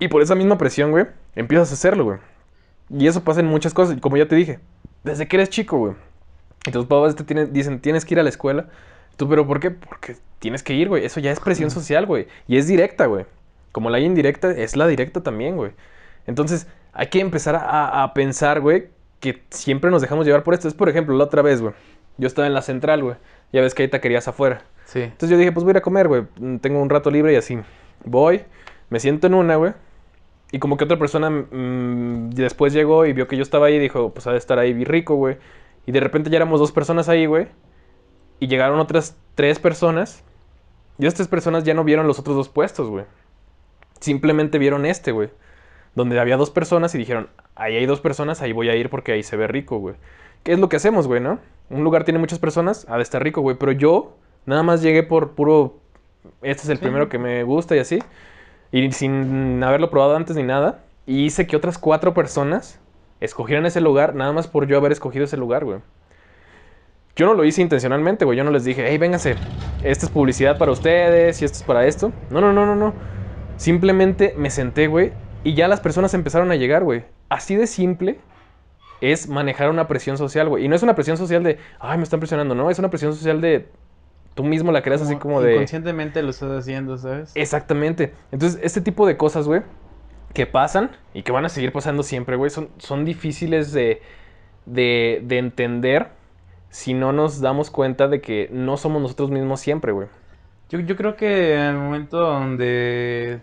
Y por esa misma presión, güey, empiezas a hacerlo, güey. Y eso pasa en muchas cosas, como ya te dije, desde que eres chico, güey. Y tus papás te dicen, tienes que ir a la escuela. Tú, pero ¿por qué? Porque tienes que ir, güey. Eso ya es presión social, güey. Y es directa, güey. Como la indirecta, es la directa también, güey. Entonces, hay que empezar a, a pensar, güey, que siempre nos dejamos llevar por esto. Es, por ejemplo, la otra vez, güey. Yo estaba en la central, güey. Ya ves que hay taquerías afuera. Sí. Entonces yo dije, pues voy a ir a comer, güey. Tengo un rato libre y así. Voy, me siento en una, güey. Y como que otra persona mmm, después llegó y vio que yo estaba ahí y dijo, pues ha de estar ahí rico, güey. Y de repente ya éramos dos personas ahí, güey. Y llegaron otras tres personas. Y estas personas ya no vieron los otros dos puestos, güey. Simplemente vieron este, güey donde había dos personas y dijeron, ahí hay dos personas, ahí voy a ir porque ahí se ve rico, güey. ¿Qué es lo que hacemos, güey, no? Un lugar tiene muchas personas, ha de estar rico, güey. Pero yo nada más llegué por puro, este es el primero que me gusta y así. Y sin haberlo probado antes ni nada. Y hice que otras cuatro personas escogieran ese lugar nada más por yo haber escogido ese lugar, güey. Yo no lo hice intencionalmente, güey. Yo no les dije, hey, véngase, esta es publicidad para ustedes y esto es para esto. No, no, no, no, no. Simplemente me senté, güey, y ya las personas empezaron a llegar, güey. Así de simple es manejar una presión social, güey. Y no es una presión social de, ay, me están presionando, no. Es una presión social de, tú mismo la creas así como de... Inconscientemente lo estás haciendo, ¿sabes? Exactamente. Entonces, este tipo de cosas, güey, que pasan y que van a seguir pasando siempre, güey, son, son difíciles de, de, de entender si no nos damos cuenta de que no somos nosotros mismos siempre, güey. Yo, yo creo que en el momento donde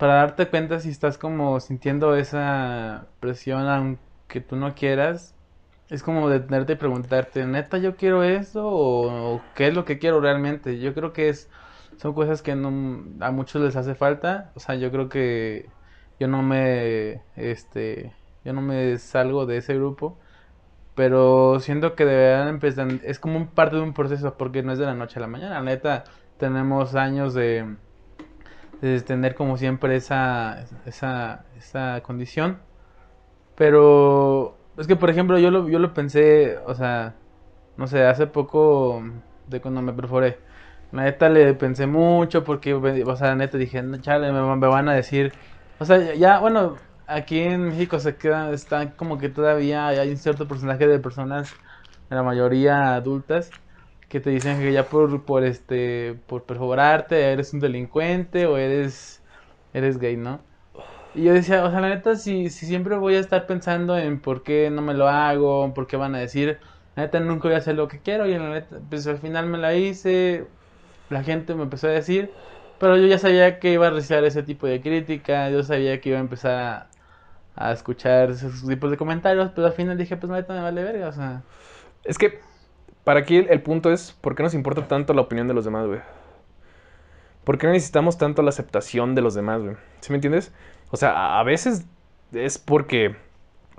para darte cuenta si estás como sintiendo esa presión aunque tú no quieras, es como detenerte y preguntarte, neta, yo quiero esto o, qué es lo que quiero realmente. Yo creo que es, son cosas que no, a muchos les hace falta. O sea, yo creo que yo no me, este, yo no me salgo de ese grupo. Pero siento que deberán empezar, es como parte de un proceso porque no es de la noche a la mañana. Neta, tenemos años de, de tener como siempre esa, esa, esa condición. Pero es que, por ejemplo, yo lo, yo lo pensé, o sea, no sé, hace poco de cuando me perforé. La neta le pensé mucho porque, o sea, la neta dije, no, chale, me, me van a decir. O sea, ya, bueno, aquí en México se quedan, están como que todavía hay un cierto porcentaje de personas, la mayoría adultas, que te dicen que ya por, por este, por perforarte eres un delincuente o eres, eres gay, ¿no? Y yo decía, o sea, la neta, si, si siempre voy a estar pensando en por qué no me lo hago, por qué van a decir, la neta nunca voy a hacer lo que quiero y la neta, pues al final me la hice, la gente me empezó a decir, pero yo ya sabía que iba a recibir ese tipo de crítica, yo sabía que iba a empezar a, a escuchar esos tipos de comentarios, pero al final dije, pues la neta me vale verga, o sea. Es que para aquí el, punto es, ¿por qué nos importa tanto la opinión de los demás, güey? ¿Por qué necesitamos tanto la aceptación de los demás, güey? ¿Sí me entiendes? O sea, a veces es porque,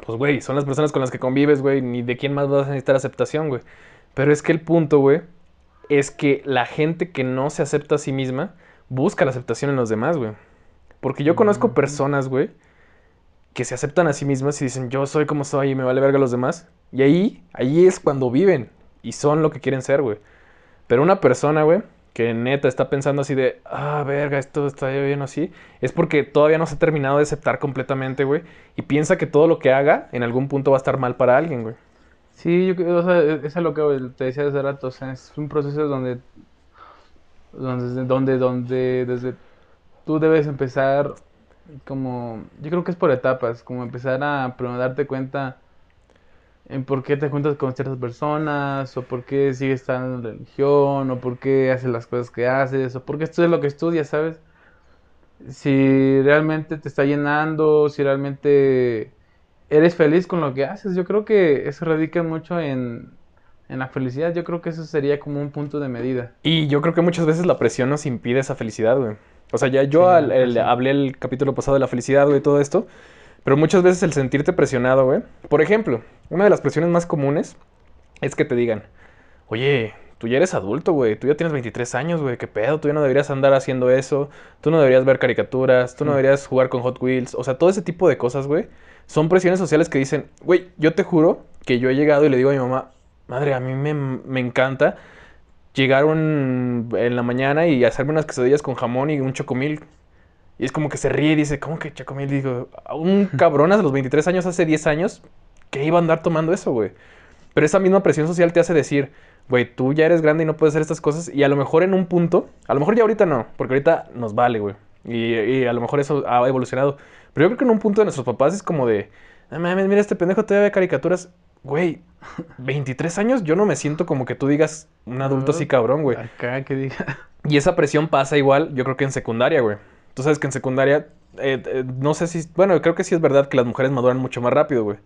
pues, güey, son las personas con las que convives, güey, ni de quién más vas a necesitar aceptación, güey. Pero es que el punto, güey, es que la gente que no se acepta a sí misma busca la aceptación en los demás, güey. Porque yo conozco personas, güey, que se aceptan a sí mismas y dicen, yo soy como soy y me vale verga a los demás. Y ahí, ahí es cuando viven y son lo que quieren ser, güey. Pero una persona, güey, que neta está pensando así de, ah, verga, esto está bien así, es porque todavía no se ha terminado de aceptar completamente, güey, y piensa que todo lo que haga en algún punto va a estar mal para alguien, güey. Sí, yo, o sea, eso es lo que te decía hace rato, es un proceso donde, donde, donde, donde desde tú debes empezar como, yo creo que es por etapas, como empezar a darte cuenta en por qué te juntas con ciertas personas, o por qué sigues estando en religión, o por qué haces las cosas que haces, o por qué estudias lo que estudias, ¿sabes? Si realmente te está llenando, si realmente eres feliz con lo que haces, yo creo que eso radica mucho en, en la felicidad. Yo creo que eso sería como un punto de medida. Y yo creo que muchas veces la presión nos impide esa felicidad, güey. O sea, ya yo hablé el capítulo pasado de la felicidad, güey, todo esto. Pero muchas veces el sentirte presionado, güey. Por ejemplo, una de las presiones más comunes es que te digan, oye, tú ya eres adulto, güey. Tú ya tienes 23 años, güey. ¿Qué pedo? Tú ya no deberías andar haciendo eso. Tú no deberías ver caricaturas. Tú no mm. deberías jugar con Hot Wheels. O sea, todo ese tipo de cosas, güey. Son presiones sociales que dicen, güey, yo te juro que yo he llegado y le digo a mi mamá, madre, a mí me, me encanta llegar en la mañana y hacerme unas quesadillas con jamón y un chocomil. Y es como que se ríe y dice, ¿cómo que Chacomil? Digo, un (laughs) cabrón a los 23 años, hace 10 años, que iba a andar tomando eso, güey. Pero esa misma presión social te hace decir, güey, tú ya eres grande y no puedes hacer estas cosas. Y a lo mejor en un punto, a lo mejor ya ahorita no, porque ahorita nos vale, güey. Y, a lo mejor eso ha evolucionado. Pero yo creo que en un punto de nuestros papás es como de, ah, mames, mira, este pendejo todavía ve caricaturas. Güey, (laughs) 23 años, yo no me siento como que tú digas un adulto así cabrón, güey. Acá que diga. Y esa presión pasa igual, yo creo que en secundaria, güey. Tú sabes que en secundaria, eh, eh, no sé si, bueno, creo que sí es verdad que las mujeres maduran mucho más rápido, güey.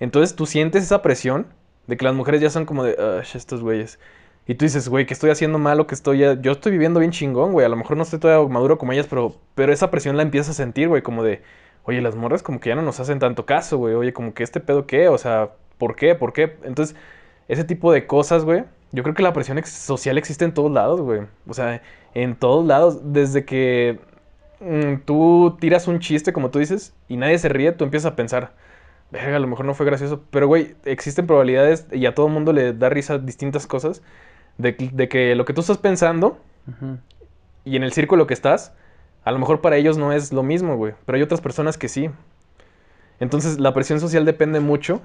Entonces tú sientes esa presión de que las mujeres ya son como de, estos güeyes. Y tú dices, güey, que estoy haciendo mal o que estoy ya... Yo estoy viviendo bien chingón, güey. A lo mejor no estoy todavía maduro como ellas, pero, pero esa presión la empiezas a sentir, güey. Como de, oye, las morras como que ya no nos hacen tanto caso, güey. Oye, como que este pedo qué, o sea, ¿por qué? ¿Por qué? Entonces, ese tipo de cosas, güey. Yo creo que la presión social existe en todos lados, güey. O sea, en todos lados. Desde que Mm, tú tiras un chiste, como tú dices, y nadie se ríe, tú empiezas a pensar, verga, a lo mejor no fue gracioso. Pero, güey, existen probabilidades y a todo mundo le da risa distintas cosas de, que lo que tú estás pensando y en el círculo que estás, a lo mejor para ellos no es lo mismo, güey. Pero hay otras personas que sí. Entonces, la presión social depende mucho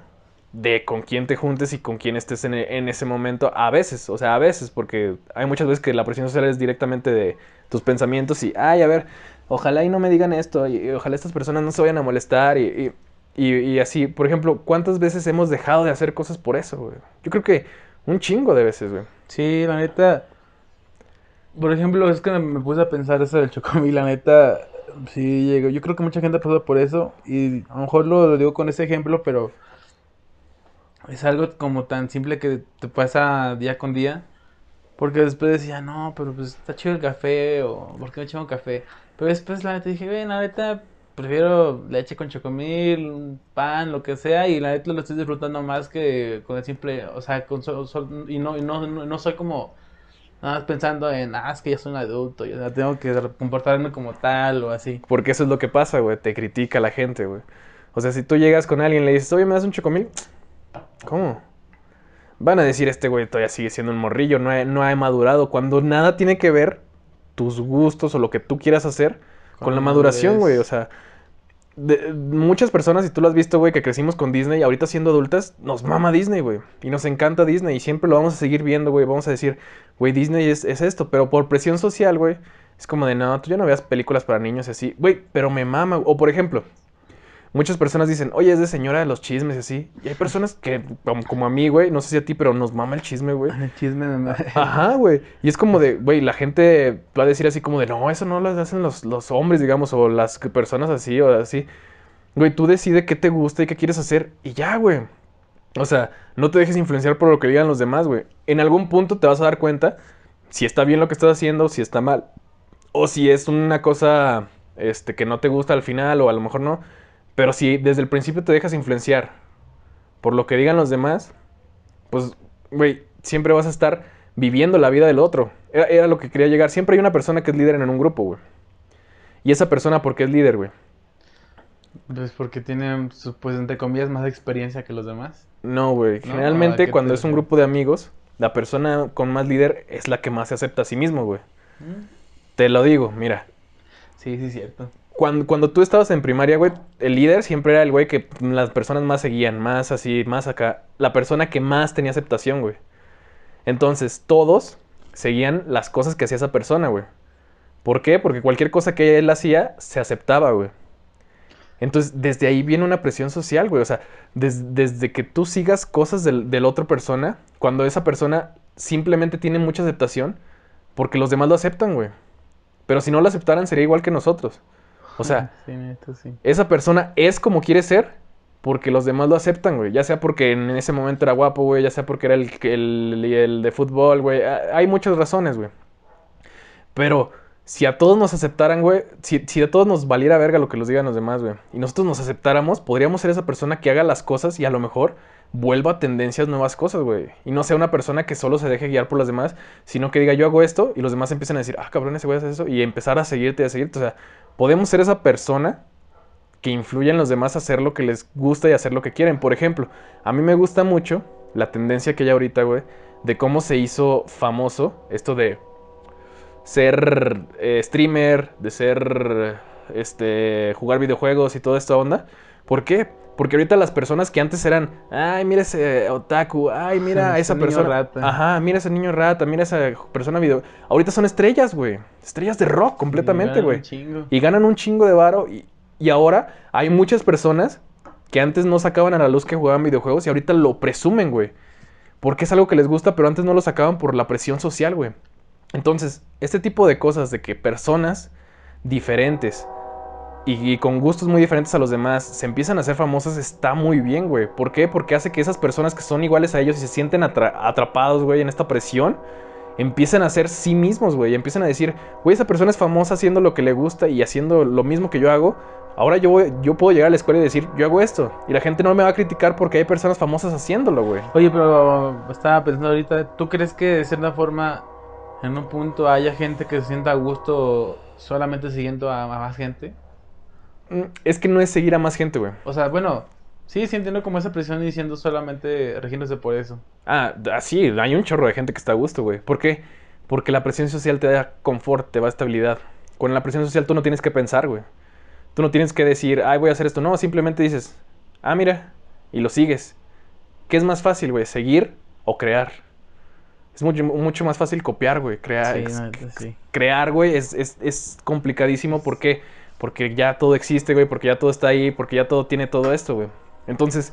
de con quién te juntes y con quién estés en, en, ese momento. A veces, o sea, a veces, porque hay muchas veces que la presión social es directamente de tus pensamientos y, ay, a ver, ojalá y no me digan esto, y, ojalá estas personas no se vayan a molestar, y, y, así, por ejemplo, ¿cuántas veces hemos dejado de hacer cosas por eso, güey? Yo creo que un chingo de veces, güey. Sí, la neta, por ejemplo, es que me puse a pensar eso del chocomil, la neta, sí, llegó. Yo creo que mucha gente ha pasado por eso, y a lo mejor lo, digo con ese ejemplo, pero es algo como tan simple que te pasa día con día. Porque después decía, no, pero pues está chido el café, o ¿por qué no echamos café? Pero después la neta dije, ven, la neta prefiero leche con chocomil, pan, lo que sea, y la neta lo estoy disfrutando más que con el simple, o sea, con sol, sol- y no, y no, no, no soy como nada más pensando en, ah, es que ya soy un adulto, ya tengo que comportarme como tal o así. Porque eso es lo que pasa, güey. Te critica la gente, güey. O sea, si tú llegas con alguien y le dices, oye, ¿me das un chocomil? ¿Cómo? Van a decir, este güey todavía sigue siendo un morrillo, no ha, no ha madurado. Cuando nada tiene que ver tus gustos o lo que tú quieras hacer con, Con la maduración, güey. O sea, de- muchas personas, y tú lo has visto, güey, que crecimos con Disney, ahorita siendo adultas, nos mama Disney, güey. Y nos encanta Disney y siempre lo vamos a seguir viendo, güey. Vamos a decir, güey, Disney es, es esto, pero por presión social, güey. Es como de, no, tú ya no veas películas para niños y así. Güey, pero me mama. O por ejemplo, muchas personas dicen, oye, es de señora de los chismes y así. Y hay personas que, como, como a mí, güey, no sé si a ti, pero nos mama el chisme, güey. (laughs) El chisme me... Ajá, güey. Y es como de, güey, la gente va a decir así como de, no, eso no lo hacen los, los hombres, digamos, o las personas así o así. Güey, tú decide qué te gusta y qué quieres hacer y ya, güey. O sea, no te dejes influenciar por lo que digan los demás, güey. En algún punto te vas a dar cuenta si está bien lo que estás haciendo, si está mal. O si es una cosa este, que no te gusta al final o a lo mejor no. Pero si desde el principio te dejas influenciar por lo que digan los demás, pues, güey, siempre vas a estar viviendo la vida del otro. Era, era lo que quería llegar. Siempre hay una persona que es líder en un grupo, güey. Y esa persona, ¿por qué es líder, güey? Pues porque tienen, su- pues entre comillas, más experiencia que los demás. No, güey. ¿No? ¿A Generalmente qué cuando te es un grupo de amigos, la persona con más líder es la que más se acepta a sí mismo, güey. Te lo digo, mira. Sí, sí, cierto. Cuando, cuando tú estabas en primaria, güey, el líder siempre era el güey que las personas más seguían, más así, más acá. La persona que más tenía aceptación, güey. Entonces, todos seguían las cosas que hacía esa persona, güey. ¿Por qué? Porque cualquier cosa que él hacía se aceptaba, güey. Entonces, desde ahí viene una presión social, güey. O sea, des- desde que tú sigas cosas del, de la otra persona, cuando esa persona simplemente tiene mucha aceptación, porque los demás lo aceptan, güey. Pero si no lo aceptaran, sería igual que nosotros. O sea, (laughs) Sí, neta, sí. esa persona es como quiere ser porque los demás lo aceptan, güey. Ya sea porque en ese momento era guapo, güey. Ya sea porque era el, el, el de fútbol, güey. Hay muchas razones, güey. Pero si a todos nos aceptaran, güey. Si, a todos nos valiera verga lo que los digan los demás, güey. Y nosotros nos aceptáramos, podríamos ser esa persona que haga las cosas y a lo mejor vuelva a tendencias nuevas cosas, güey. Y no sea una persona que solo se deje guiar por los demás, sino que diga yo hago esto y los demás empiezan a decir, ah, cabrón, ese güey hace eso. Y empezar a seguirte y a seguirte. O sea, podemos ser esa persona que influye en los demás a hacer lo que les gusta y hacer lo que quieren. Por ejemplo, a mí me gusta mucho la tendencia que hay ahorita, güey, de cómo se hizo famoso esto de ser eh, streamer, de ser, este, jugar videojuegos y toda esta onda. ¿Por qué? Porque ahorita las personas que antes eran, ay, mira ese otaku, ay, mira a (laughs) esa niño persona. rata. Ajá, mira ese niño rata, mira esa persona video. Ahorita son estrellas, güey. Estrellas de rock completamente, güey y ganan un chingo de varo. Y, y ahora hay muchas personas que antes no sacaban a la luz que jugaban videojuegos y ahorita lo presumen, güey. Porque es algo que les gusta, pero antes no lo sacaban por la presión social, güey. Entonces, este tipo de cosas de que personas diferentes y, con gustos muy diferentes a los demás se empiezan a hacer famosas está muy bien, güey. ¿Por qué? Porque hace que esas personas que son iguales a ellos y se sienten atra- atrapados, güey, en esta presión, empiezan a ser sí mismos, güey. y Empiezan a decir, güey, esa persona es famosa haciendo lo que le gusta y haciendo lo mismo que yo hago. Ahora yo, voy- yo puedo llegar a la escuela y decir, yo hago esto. Y la gente no me va a criticar porque hay personas famosas haciéndolo, güey. Oye, pero estaba pensando ahorita, ¿tú crees que de cierta forma en un punto haya gente que se sienta a gusto solamente siguiendo a, a más gente? Mm, Es que no es seguir a más gente, güey. O sea, bueno, sí, sí entiendo como esa presión y diciendo solamente regiéndose por eso. Ah, sí, hay un chorro de gente que está a gusto, güey. ¿Por qué? Porque la presión social te da confort, te da estabilidad. Con la presión social tú no tienes que pensar, güey. Tú no tienes que decir, ay, voy a hacer esto. No, simplemente dices, ah, mira, y lo sigues. ¿Qué es más fácil, güey? ¿Seguir o crear? Es mucho, mucho más fácil copiar, güey. Crear, Sí, sí. crear, güey, es, es, es complicadísimo. ¿Por qué? Porque ya todo existe, güey, porque ya todo está ahí, porque ya todo tiene todo esto, güey. Entonces,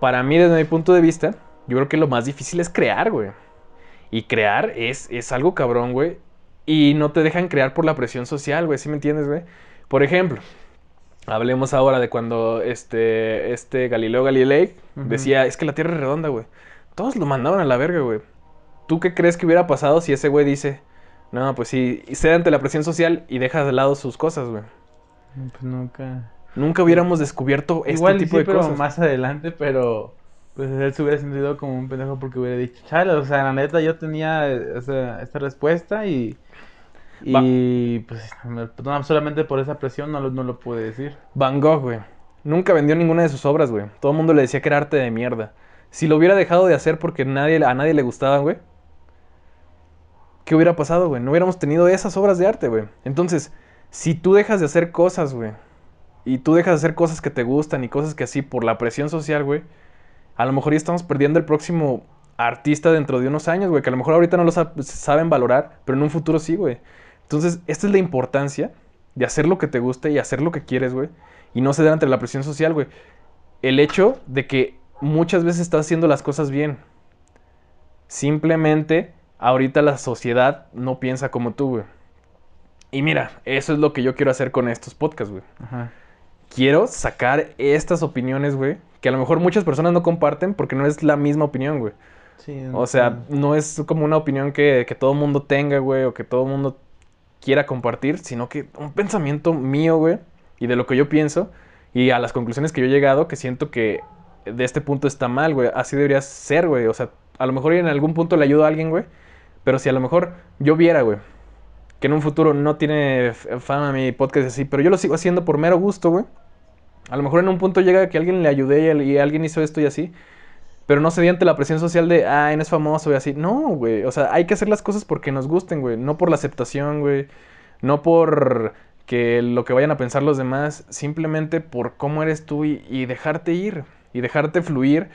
para mí, desde mi punto de vista, yo creo que lo más difícil es crear, güey. Y crear es, es algo cabrón, güey. Y no te dejan crear por la presión social, güey, ¿sí me entiendes, güey? Por ejemplo, Hablemos ahora de cuando este, este Galileo Galilei decía, es que la Tierra es redonda, güey. Todos lo mandaban a la verga, güey. ¿Tú qué crees que hubiera pasado si ese güey dice, no, pues sí, cede ante la presión social y deja de lado sus cosas, güey? Pues nunca. Nunca hubiéramos descubierto este Igual tipo sí, de pero cosas. más adelante, pero pues él se hubiera sentido como un pendejo porque hubiera dicho, chale, o sea, la neta yo tenía esta respuesta y y pues no, solamente por esa presión no lo, no lo pude decir. Van Gogh, güey. Nunca vendió ninguna de sus obras, güey. Todo el mundo le decía que era arte de mierda. Si lo hubiera dejado de hacer porque nadie, a nadie le gustaban, güey. ¿Qué hubiera pasado, güey? No hubiéramos tenido esas obras de arte, güey. Entonces, si tú dejas de hacer cosas, güey. Y tú dejas de hacer cosas que te gustan y cosas que así por la presión social, güey. A lo mejor ya estamos perdiendo el próximo artista dentro de unos años, güey. Que a lo mejor ahorita no lo sa- saben valorar, pero en un futuro sí, güey. Entonces, esta es la importancia de hacer lo que te gusta y hacer lo que quieres, güey. Y no ceder ante la presión social, güey. El hecho de que muchas veces estás haciendo las cosas bien. Simplemente, ahorita la sociedad no piensa como tú, güey. Y mira, eso es lo que yo quiero hacer con estos podcasts, güey. Ajá. Quiero sacar estas opiniones, güey, que a lo mejor muchas personas no comparten porque no es la misma opinión, güey. Sí, O sea, no es como una opinión que, que todo mundo tenga, güey, o que todo mundo quiera compartir, sino que un pensamiento mío, güey, y de lo que yo pienso, y a las conclusiones que yo he llegado, que siento que de este punto está mal, güey. Así debería ser, güey. O sea, a lo mejor en algún punto le ayudo a alguien, güey. Pero si a lo mejor yo viera, güey, que en un futuro no tiene fama mi podcast así, pero yo lo sigo haciendo por mero gusto, güey. A lo mejor en un punto llega que alguien le ayudé y, al- y alguien hizo esto y así. Pero no se dio ante la presión social de, ah, él es famoso y así. No, güey. O sea, hay que hacer las cosas porque nos gusten, güey. No por la aceptación, güey. No por que lo que vayan a pensar los demás. Simplemente por cómo eres tú y dejarte ir. Y dejarte fluir.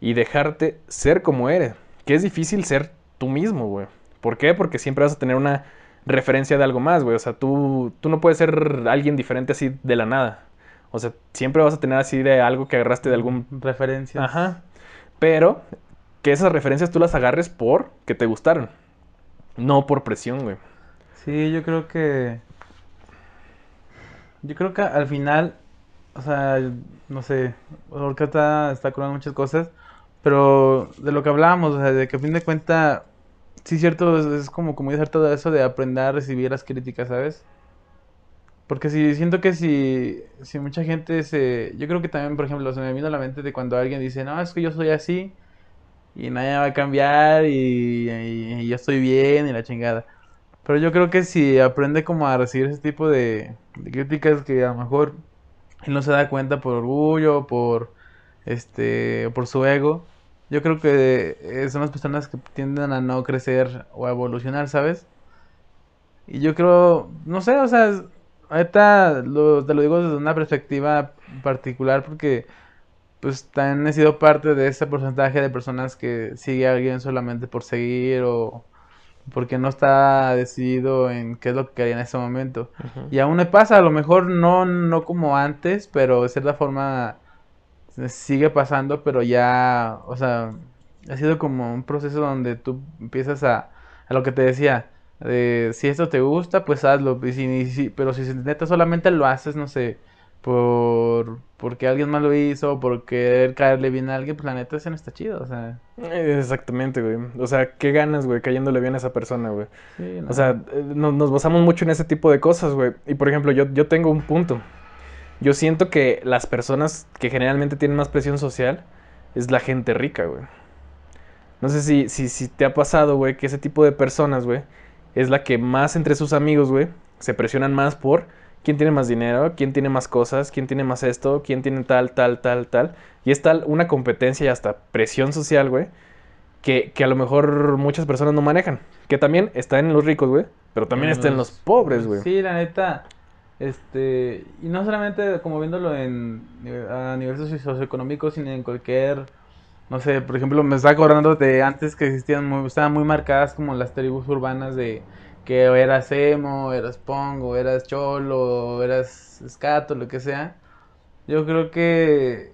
Y dejarte ser como eres. Que es difícil ser tú mismo, güey. ¿Por qué? Porque siempre vas a tener una referencia de algo más, güey. O sea, tú, tú no puedes ser alguien diferente así de la nada. O sea, siempre vas a tener así de algo que agarraste de algún referencias. Ajá. Pero que esas referencias tú las agarres por que te gustaron. No por presión, güey. Sí, yo creo que. Yo creo que al final, o sea, no sé, porque está, está curando muchas cosas, pero de lo que hablábamos, o sea, de que a fin de cuentas, sí, cierto, es, es como, como hacer todo eso de aprender a recibir las críticas, ¿sabes? Porque si siento que si, si mucha gente se. Yo creo que también, por ejemplo, se me vino a la mente de cuando alguien dice, no, es que yo soy así y nadie va a cambiar y, y- yo estoy bien y la chingada. Pero yo creo que si aprende como a recibir ese tipo de, críticas que a lo mejor no se da cuenta por orgullo, por este, por su ego, yo creo que eh, son las personas que tienden a no crecer o a evolucionar, ¿sabes? Y yo creo, no sé, o sea, ahorita lo- te lo digo desde una perspectiva particular porque pues también he sido parte de ese porcentaje de personas que sigue a alguien solamente por seguir o porque no está decidido en qué es lo que quería en ese momento. Y aún me pasa, a lo mejor no, no como antes, pero de cierta forma sigue pasando, pero ya, o sea, ha sido como un proceso donde tú empiezas a, a lo que te decía, de si esto te gusta, pues hazlo, y si- si- pero si neta solamente lo haces, no sé, por porque alguien más lo hizo, por querer caerle bien a alguien, pues la neta ese no está chido, o sea, Eh, Exactamente, güey. O sea, ¿qué ganas, güey, cayéndole bien a esa persona, güey? sí, no. O sea, eh, nos, nos basamos mucho en ese tipo de cosas, güey. Y por ejemplo, yo, yo tengo un punto. Yo siento que las personas que generalmente tienen más presión social es la gente rica, güey. No sé si, si, si te ha pasado, güey, que ese tipo de personas, güey, es la que más entre sus amigos, güey, se presionan más por quién tiene más dinero, quién tiene más cosas, quién tiene más esto, quién tiene tal, tal, tal, tal. Y es tal una competencia y hasta presión social, güey, que, que a lo mejor muchas personas no manejan. Que también está en los ricos, güey, pero también está en los pobres, güey. Sí, la neta. Este, y no solamente como viéndolo en a nivel socio- socioeconómico, sino en cualquier, no sé, por ejemplo, me estaba acordando de antes que existían muy, estaban muy marcadas como las tribus urbanas de que eras emo, eras punk, o eras cholo, eras escato, lo que sea. Yo creo que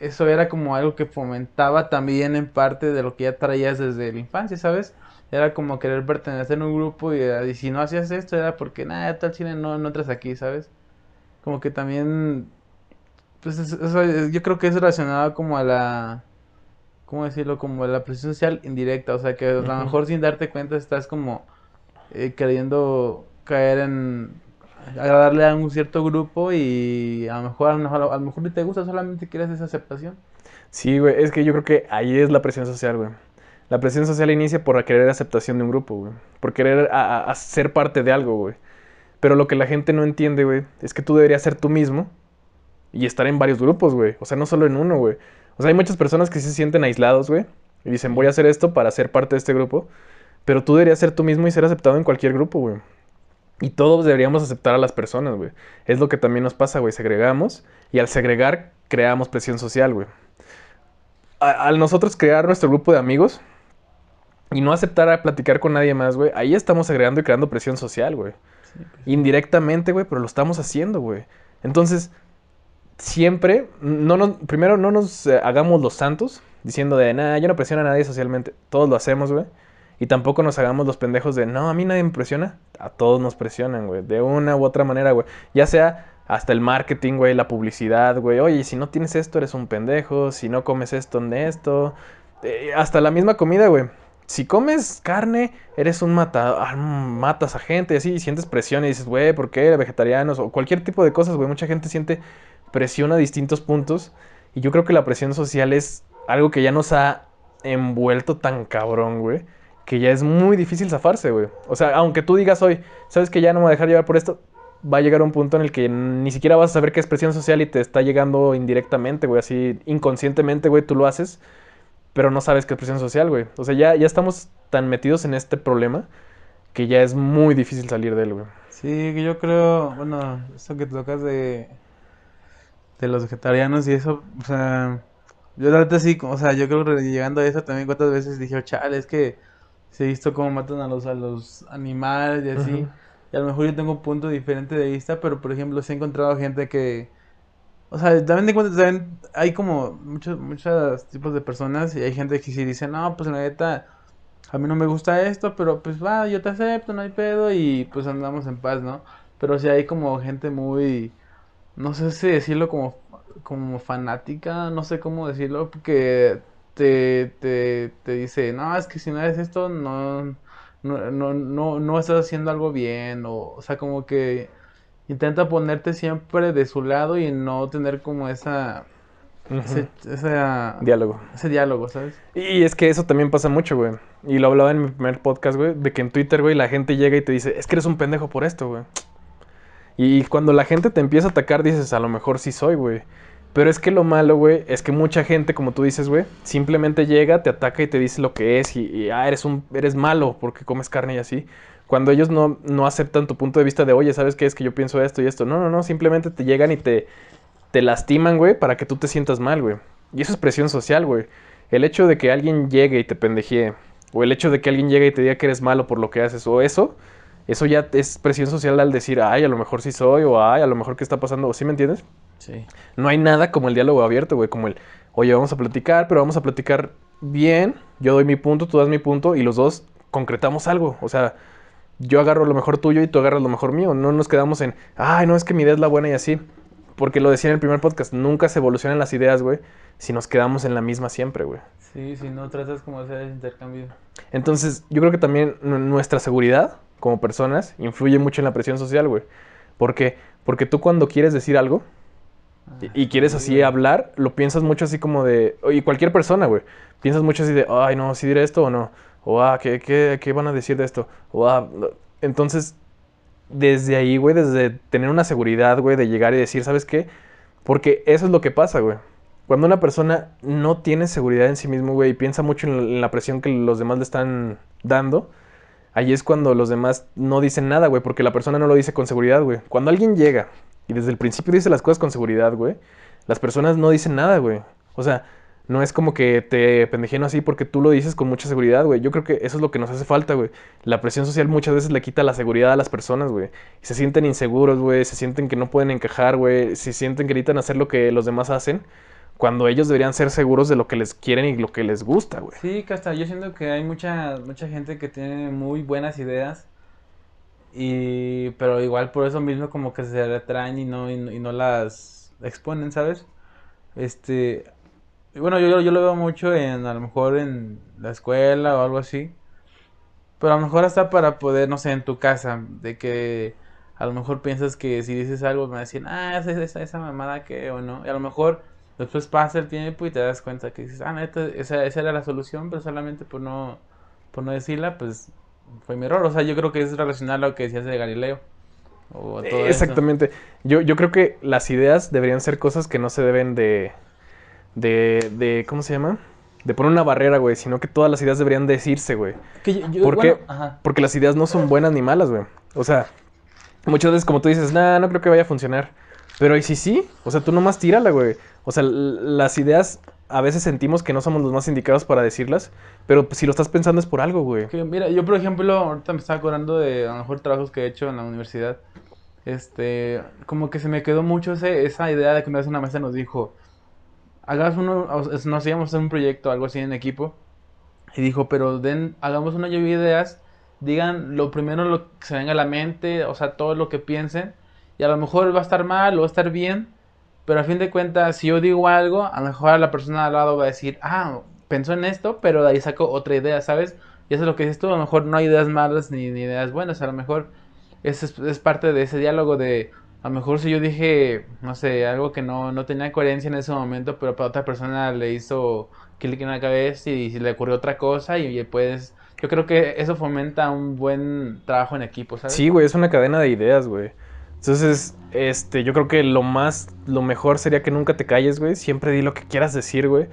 eso era como algo que fomentaba también en parte de lo que ya traías desde la infancia, ¿sabes? Era como querer pertenecer a un grupo y, y si no hacías esto era porque, nada, tal chile no, no entras aquí, ¿sabes? como que también, pues eso yo creo que es relacionado como a la, ¿cómo decirlo? Como a la presión social indirecta, o sea, que a lo mejor sin darte cuenta estás como eh, queriendo caer en agradarle a un cierto grupo y a lo mejor, a lo mejor, a lo mejor ni te gusta, solamente quieres esa aceptación. Sí, güey, es que yo creo que ahí es la presión social, güey. La presión social inicia por querer aceptación de un grupo, güey. Por querer a- ser parte de algo, güey. Pero lo que la gente no entiende, güey, es que tú deberías ser tú mismo y estar en varios grupos, güey. O sea, no solo en uno, güey. O sea, hay muchas personas que se sienten aislados, güey. Y dicen, voy a hacer esto para ser parte de este grupo. Pero tú deberías ser tú mismo y ser aceptado en cualquier grupo, güey. Y todos deberíamos aceptar a las personas, güey. Es lo que también nos pasa, güey. Segregamos y al segregar creamos presión social, güey. Al nosotros crear nuestro grupo de amigos y no aceptar a platicar con nadie más, güey, ahí estamos agregando y creando presión social, güey. Sí, pues. Indirectamente, güey, pero lo estamos haciendo, güey. Entonces, siempre, no nos, primero no nos eh, hagamos los santos diciendo de, nah, yo no presiono a nadie socialmente. Todos lo hacemos, güey. Y tampoco nos hagamos los pendejos de, no, a mí nadie me presiona. A todos nos presionan, güey. De una u otra manera, güey. Ya sea hasta el marketing, güey, la publicidad, güey. Oye, si no tienes esto, eres un pendejo. Si no comes esto, de esto. Eh, hasta la misma comida, güey. Si comes carne, eres un mata, ah, matas a gente y así, y sientes presión y dices, güey, ¿por qué? Vegetarianos o cualquier tipo de cosas, güey. Mucha gente siente presión a distintos puntos. Y yo creo que la presión social es algo que ya nos ha envuelto tan cabrón, güey. Que ya es muy difícil zafarse, güey. O sea, aunque tú digas hoy, sabes que ya no me voy a dejar llevar por esto, va a llegar un punto en el que ni siquiera vas a saber qué es presión social y te está llegando indirectamente, güey. Así inconscientemente, güey, tú lo haces, pero no sabes qué es presión social, güey. O sea, ya, ya estamos tan metidos en este problema que ya es muy difícil salir de él, güey. Sí, que yo creo, bueno, eso que tocas de, de los vegetarianos y eso, o sea, yo la verdad sí, o sea, yo creo que llegando a eso también cuántas veces dije, "Oh, chale, es que sí he visto cómo matan a los, a los animales y así, y a lo mejor yo tengo un punto diferente de vista, pero por ejemplo sí he encontrado gente que, o sea, también de cuenta, también hay como muchos, muchos tipos de personas y hay gente que sí dice, no, pues la neta, a mí no me gusta esto, pero pues va, yo te acepto, no hay pedo y pues andamos en paz, ¿no? Pero sí hay como gente muy, no sé si decirlo como, como fanática, no sé cómo decirlo, porque te, te, te dice, no, es que si no eres esto, no, no, no, no, no estás haciendo algo bien, o, o sea, como que intenta ponerte siempre de su lado y no tener como esa, ese, esa- Diálogo. ese diálogo, ¿sabes? Y es que eso también pasa mucho, güey. Y lo hablaba en mi primer podcast, güey, de que en Twitter, güey, la gente llega y te dice, es que eres un pendejo por esto, güey. Y cuando la gente te empieza a atacar, dices, a lo mejor sí soy, güey. Pero es que lo malo, güey, es que mucha gente, como tú dices, güey, simplemente llega, te ataca y te dice lo que es y, y, ah, eres un, eres malo porque comes carne y así. Cuando ellos no, no aceptan tu punto de vista de, oye, ¿sabes qué es que yo pienso esto y esto? No, no, no, simplemente te llegan y te, te lastiman, güey, para que tú te sientas mal, güey. Y eso es presión social, güey. El hecho de que alguien llegue y te pendejee, o el hecho de que alguien llegue y te diga que eres malo por lo que haces, o eso, eso ya es presión social al decir, ay, a lo mejor sí soy, o ay, a lo mejor qué está pasando, ¿sí me entiendes? Sí. No hay nada como el diálogo abierto, güey, como el, oye, vamos a platicar, pero vamos a platicar bien, yo doy mi punto, tú das mi punto, y los dos concretamos algo, o sea, yo agarro lo mejor tuyo y tú agarras lo mejor mío, no nos quedamos en, ay, no, es que mi idea es la buena y así, porque lo decía en el primer podcast, nunca se evolucionan las ideas, güey, si nos quedamos en la misma siempre, güey. Sí, si no tratas como de hacer ese intercambio. Entonces, yo creo que también nu- nuestra seguridad como personas influye mucho en la presión social, güey. ¿Por qué? Porque tú cuando quieres decir algo y, y quieres sí, así güey. hablar, lo piensas mucho así como de... Y cualquier persona, güey. Piensas mucho así de, ay, no, si diré esto o no. O, ¿qué, qué, qué van a decir de esto? O, ah, no". entonces, desde ahí, güey, desde tener una seguridad, güey, de llegar y decir, ¿sabes qué? Porque eso es lo que pasa, güey. Cuando una persona no tiene seguridad en sí mismo, güey, y piensa mucho en la presión que los demás le están dando, ahí es cuando los demás no dicen nada, güey, porque la persona no lo dice con seguridad, güey. Cuando alguien llega y desde el principio dice las cosas con seguridad, güey, las personas no dicen nada, güey. O sea, no es como que te pendejen así porque tú lo dices con mucha seguridad, güey. Yo creo que eso es lo que nos hace falta, güey. La presión social muchas veces le quita la seguridad a las personas, güey. Se sienten inseguros, güey. Se sienten que no pueden encajar, güey. Se sienten que necesitan hacer lo que los demás hacen. Cuando ellos deberían ser seguros de lo que les quieren y lo que les gusta, güey. Sí, que hasta yo siento que hay mucha, mucha gente que tiene muy buenas ideas Y, pero igual por eso mismo como que se retraen y no, y no, las exponen, ¿sabes? Este, bueno, yo, yo lo veo mucho en, a lo mejor en la escuela o algo así. Pero a lo mejor hasta para poder, no sé, en tu casa, de que a lo mejor piensas que si dices algo me van a decir, ah, esa, esa, esa mamada que o no. Y a lo mejor después pasa el tiempo y te das cuenta que dices, ah, neta, esa, esa era la solución, pero solamente por no, por no decirla, pues fue mi error. O sea, yo creo que es relacionar a lo que decías de Galileo. O todo. Exactamente. Yo, yo creo que las ideas deberían ser cosas que no se deben de, de, de, ¿cómo se llama? De poner una barrera, güey, sino que todas las ideas deberían decirse, güey. Que yo- yo- ¿Por qué? bueno, ajá. Porque las ideas no son buenas ni malas, güey. O sea, muchas veces como tú dices, nah, no creo que vaya a funcionar. Pero ¿y si sí? O sea, tú nomás tírala, güey. O sea, las ideas a veces sentimos que no somos los más indicados para decirlas, pero si lo estás pensando es por algo, güey. Que mira, yo por ejemplo, ahorita me estaba acordando de a lo mejor trabajos que he hecho en la universidad. Este, como que se me quedó mucho ese, esa idea de que una vez una maestra nos dijo, hagamos uno, nos íbamos a hacer un proyecto, algo así en equipo, y dijo, pero den, hagamos una lluvia de ideas, digan lo primero lo que se venga a la mente, o sea, todo lo que piensen, y a lo mejor va a estar mal o va a estar bien, pero a fin de cuentas, si yo digo algo, a lo mejor la persona al lado va a decir, ah, pensó en esto, pero de ahí saco otra idea, ¿sabes? Y eso es lo que dices tú, a lo mejor no hay ideas malas ni, ni ideas buenas, a lo mejor es, es parte de ese diálogo de, a lo mejor si yo dije, no sé, algo que no, no tenía coherencia en ese momento, pero para otra persona le hizo clic en la cabeza y, le ocurrió otra cosa y, y pues yo creo que eso fomenta un buen trabajo en equipo, ¿sabes? Sí, güey, es una cadena de ideas, güey. Entonces, este, yo creo que lo más, lo mejor sería que nunca te calles, güey. Siempre di lo que quieras decir, güey.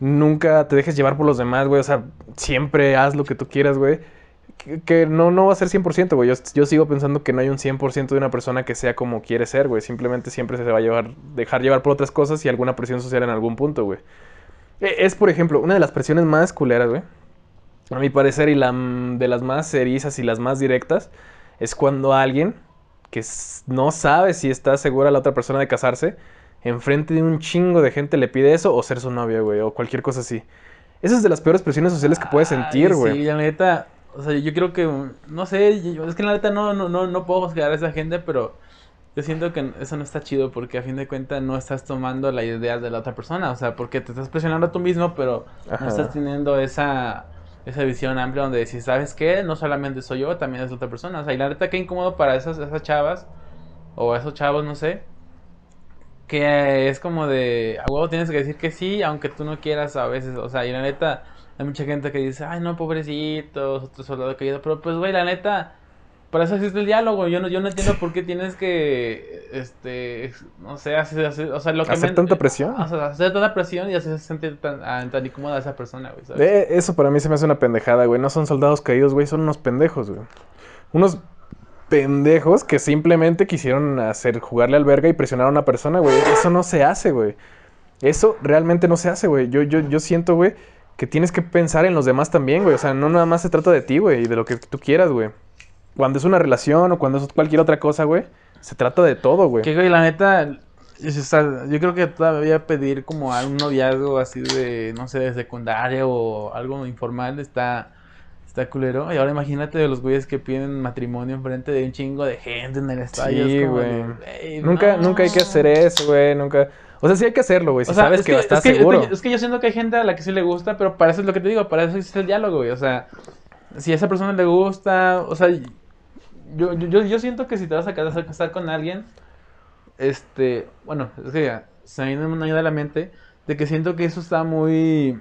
Nunca te dejes llevar por los demás, güey. O sea, siempre haz lo que tú quieras, güey. Que, que no, no va a ser 100%, güey. Yo, yo sigo pensando que no hay un 100% de una persona que sea como quiere ser, güey. Simplemente siempre se va a llevar, dejar llevar por otras cosas y alguna presión social en algún punto, güey. E- Es, por ejemplo, una de las presiones más culeras, güey. A mi parecer, y la de las más erizas y las más directas, es cuando alguien que no sabe si está segura la otra persona de casarse, enfrente de un chingo de gente le pide eso o ser su novia, güey, o cualquier cosa así. Esa es de las peores presiones sociales que puedes sentir, güey. Sí, la neta, o sea, yo creo que, no sé, yo- es que la neta no, no, no, no puedo juzgar a esa gente, pero yo siento que eso no está chido porque a fin de cuentas no estás tomando la idea de la otra persona, o sea, porque te estás presionando a tú mismo, pero Ajá. no estás teniendo esa, esa visión amplia donde si sabes que no solamente soy yo, también es otra persona, o sea, y la neta qué incómodo para esas, esas chavas o esos chavos, no sé, que es como de, a huevo tienes que decir que sí, aunque tú no quieras a veces, o sea, y la neta, hay mucha gente que dice, ay, no, pobrecitos, otro soldado caído, pero pues, güey, la neta, para eso existe el diálogo, yo no, yo no entiendo por qué tienes que, este, no sé, hacer, hacer- o sea, lo que Hacer me- tanta presión. O sea, hacer tanta presión y hacer sentir tan, a- tan incómoda a esa persona, güey, ¿sabes? Eh, eso para mí se me hace una pendejada, güey. No son soldados caídos, güey, son unos pendejos, güey. Unos pendejos que simplemente quisieron hacer jugarle al verga y presionar a una persona, güey. Eso no se hace, güey. Eso realmente no se hace, güey. Yo, yo, yo siento, güey, que tienes que pensar en los demás también, güey. O sea, no nada más se trata de ti, güey, y de lo que tú quieras, güey. Cuando es una relación o cuando es cualquier otra cosa, güey, se trata de todo, güey. Que, güey, la neta, yo creo que todavía pedir como a un noviazgo así de, no sé, de secundaria o algo informal está, está culero. Y ahora imagínate de los güeyes que piden matrimonio enfrente de un chingo de gente en el estadio. Sí, güey. de, "Güey, Nunca, no". nunca hay que hacer eso, güey. Nunca. O sea, sí hay que hacerlo, güey. Si O sea, sabes es que, estás es que- es que- seguro. Es que, yo siento que hay gente a la que sí le gusta, pero para eso es lo que te digo, para eso existe el diálogo, güey. O sea, si a esa persona le gusta, o sea, yo, yo, yo, siento que si te vas a casar, a casar con alguien, este, bueno, es que ya, se me viene una idea a la mente de que siento que eso está muy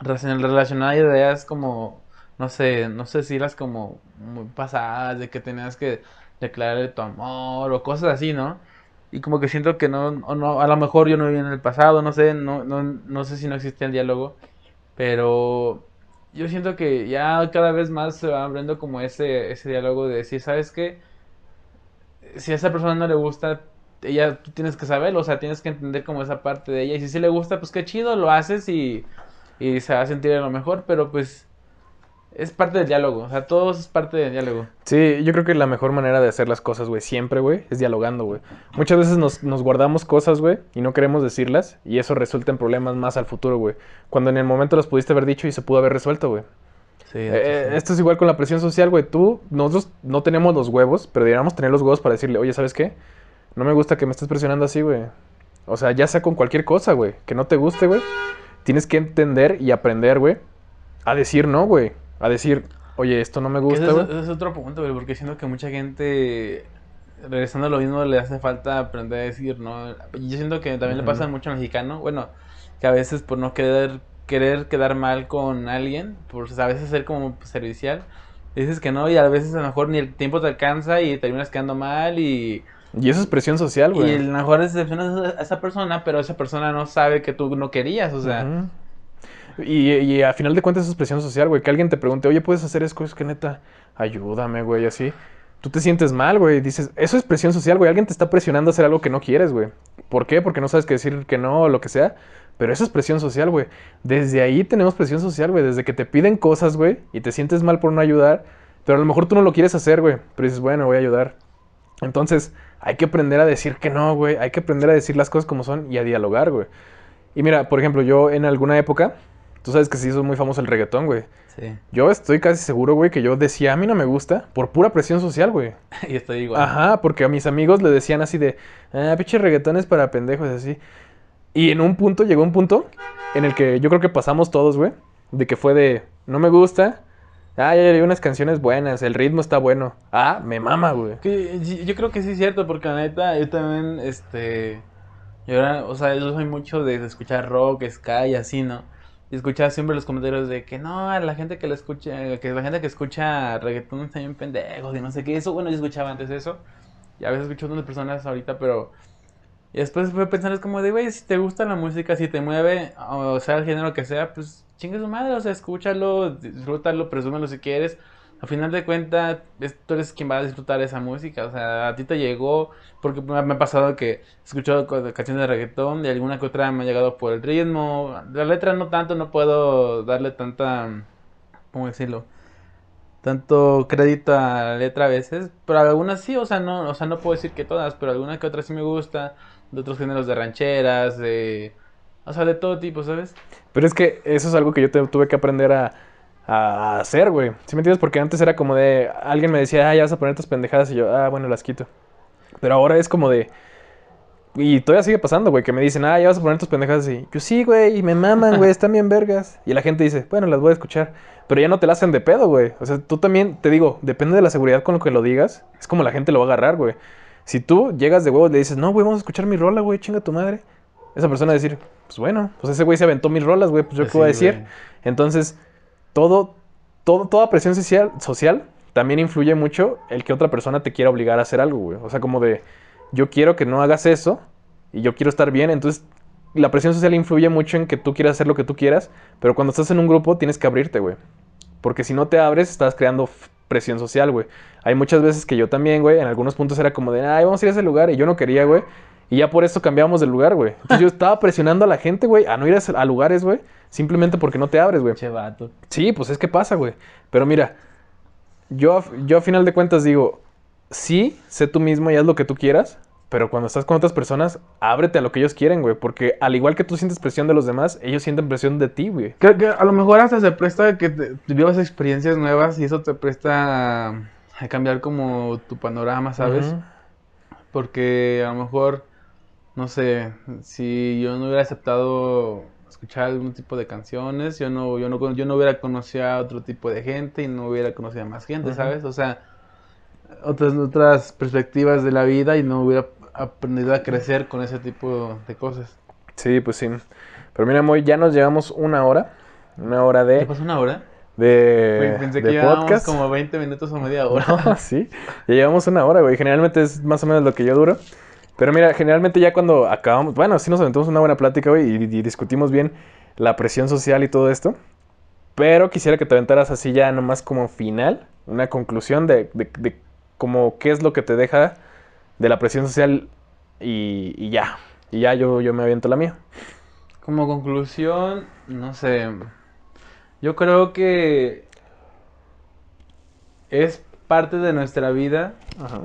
relacion- relacionado a ideas como, no sé, no sé si las como muy pasadas, de que tenías que declararle tu amor o cosas así, ¿no? Y como que siento que no, o no, a lo mejor yo no viví en el pasado, no sé, no, no, no sé si no existía el diálogo, pero yo siento que ya cada vez más se va abriendo como ese, ese diálogo de decir, ¿sabes qué? Si a esa persona no le gusta, ella, tú tienes que saberlo, o sea, tienes que entender como esa parte de ella, y si sí le gusta, pues qué chido, lo haces y, y se va a sentir a lo mejor, pero pues es parte del diálogo, o sea, todo es parte del diálogo. Sí, yo creo que la mejor manera de hacer las cosas, güey, siempre, güey, es dialogando, güey. Muchas veces nos, nos guardamos cosas, güey, y no queremos decirlas, y eso resulta en problemas más al futuro, güey. Cuando en el momento las pudiste haber dicho y se pudo haber resuelto, güey. Sí, Eh, esto es igual con la presión social, güey. Tú, nosotros no tenemos los huevos, pero deberíamos tener los huevos para decirle, oye, ¿sabes qué? No me gusta que me estés presionando así, güey. O sea, ya sea con cualquier cosa, güey. Que no te guste, güey. Tienes que entender y aprender, güey. A decir no, güey. A decir, oye, esto no me gusta, ese, güey. es, ese es otro punto, güey, porque siento que mucha gente, regresando a lo mismo, le hace falta aprender a decir, ¿no? Yo siento que también le Ujú. pasa mucho al mexicano, bueno, que a veces por no querer, querer quedar mal con alguien, por a veces ser como servicial, dices que no y a veces a lo mejor ni el tiempo te alcanza y terminas quedando mal y, Y eso es presión social, y güey. a lo mejor decepcionas a esa persona, pero esa persona no sabe que tú no querías, o sea... Ujú. Y, a final de cuentas es presión social, güey. Que alguien te pregunte, oye, ¿puedes hacer eso? Es que neta, ayúdame, güey, así. Tú te sientes mal, güey. Dices, eso es presión social, güey. Alguien te está presionando a hacer algo que no quieres, güey. ¿Por qué? Porque no sabes qué decir que no o lo que sea. Pero eso es presión social, güey. Desde ahí tenemos presión social, güey. Desde que te piden cosas, güey, y te sientes mal por no ayudar. Pero a lo mejor tú no lo quieres hacer, güey. Pero dices, bueno, voy a ayudar. Entonces, hay que aprender a decir que no, güey. Hay que aprender a decir las cosas como son y a dialogar, güey. Y mira, por ejemplo, yo en alguna época, tú sabes que se hizo muy famoso el reggaetón, güey. Sí, Yo estoy casi seguro, güey, que yo decía, a mí no me gusta por pura presión social, güey. (laughs) y estoy igual. Ajá, porque a mis amigos le decían así de, ah, pinche reggaetón es para pendejos, así. Y en un punto, llegó un punto en el que yo creo que pasamos todos, güey, de que fue de, no me gusta, ah, ya hay unas canciones buenas, el ritmo está bueno, ah, me mama, güey. Yo creo que sí es cierto, porque la neta, yo también, este, yo era, o sea, yo soy mucho de escuchar rock, ska y así, ¿no? Y escuchaba siempre los comentarios de que no, la gente que la escucha, que la gente que escucha reggaetón está bien pendejos y no sé qué, eso, bueno, yo escuchaba antes eso, y a veces escucho a otras personas ahorita, pero, y después fue pensar, es como de, güey, si te gusta la música, si te mueve, o sea, el género que sea, pues, chingue su madre, o sea, escúchalo, disfrútalo, presúmelo si quieres, a final de cuentas, tú eres quien va a disfrutar esa música. O sea, a ti te llegó. Porque me ha pasado que he escuchado canciones de reggaetón y alguna que otra me ha llegado por el ritmo. La letra no tanto, no puedo darle tanta. ¿Cómo decirlo? Tanto crédito a la letra a veces. Pero algunas sí, o sea, no, o sea, no puedo decir que todas, pero alguna que otra sí me gusta. De otros géneros de rancheras, de. O sea, de todo tipo, ¿sabes? Pero es que eso es algo que yo te- tuve que aprender a, a hacer, güey. ¿Sí me entiendes? Porque antes era como de, alguien me decía, ah, ya vas a poner tus pendejadas y yo, ah, bueno, las quito. Pero ahora es como de, y todavía sigue pasando, güey, que me dicen, ah, ya vas a poner tus pendejadas y yo sí, güey, y me maman, güey, están bien vergas. Y la gente dice, bueno, las voy a escuchar. Pero ya no te la hacen de pedo, güey. O sea, tú también, te digo, depende de la seguridad con lo que lo digas, es como la gente lo va a agarrar, güey. Si tú llegas de huevos y le dices, no, güey, vamos a escuchar mi rola, güey, chinga tu madre. Esa persona va a decir, pues bueno, pues ese güey se aventó mis rolas, güey, pues yo Pues qué voy a decir. güey. Entonces, todo, todo, toda presión social, también influye mucho el que otra persona te quiera obligar a hacer algo, güey. O sea, como de, yo quiero que no hagas eso y yo quiero estar bien. Entonces, la presión social influye mucho en que tú quieras hacer lo que tú quieras, pero cuando estás en un grupo tienes que abrirte, güey. Porque si no te abres, estás creando presión social, güey. Hay muchas veces que yo también, güey, en algunos puntos era como de, ay, vamos a ir a ese lugar, y yo no quería, güey. Y ya por eso cambiamos de lugar, güey. Entonces yo estaba presionando a la gente, güey, a no ir a lugares, güey, simplemente porque no te abres, güey. Che vato. Sí, pues es que pasa, güey. Pero mira, yo, a- yo a final de cuentas digo, sí, sé tú mismo y haz lo que tú quieras, pero cuando estás con otras personas, ábrete a lo que ellos quieren, güey. Porque al igual que tú sientes presión de los demás, ellos sienten presión de ti, güey. Creo que a lo mejor hasta se presta a que te, te vivas experiencias nuevas y eso te presta a, a cambiar como tu panorama, ¿sabes? Porque a lo mejor, no sé, si yo no hubiera aceptado escuchar algún tipo de canciones, yo no, yo no, yo no hubiera conocido a otro tipo de gente y no hubiera conocido a más gente. ¿sabes? O sea, otras, otras perspectivas de la vida y no hubiera aprendido a crecer con ese tipo de cosas. Sí, pues sí. Pero mira, Moy, ya nos llevamos una hora. Una hora ¿Qué de, pasó una hora? de, Pensé de que podcast. como 20 minutos o media (laughs) hora. No, sí, ya llevamos una hora, güey. Generalmente es más o menos lo que yo duro. Pero mira, generalmente ya cuando acabamos, bueno, sí nos aventamos una buena plática, güey, y, y discutimos bien la presión social y todo esto. Pero quisiera que te aventaras así ya nomás como final, una conclusión de, de, de como qué es lo que te deja de la presión social y, y ya. Y ya yo, yo me aviento la mía. Como conclusión, no sé. Yo creo que es parte de nuestra vida. Ajá.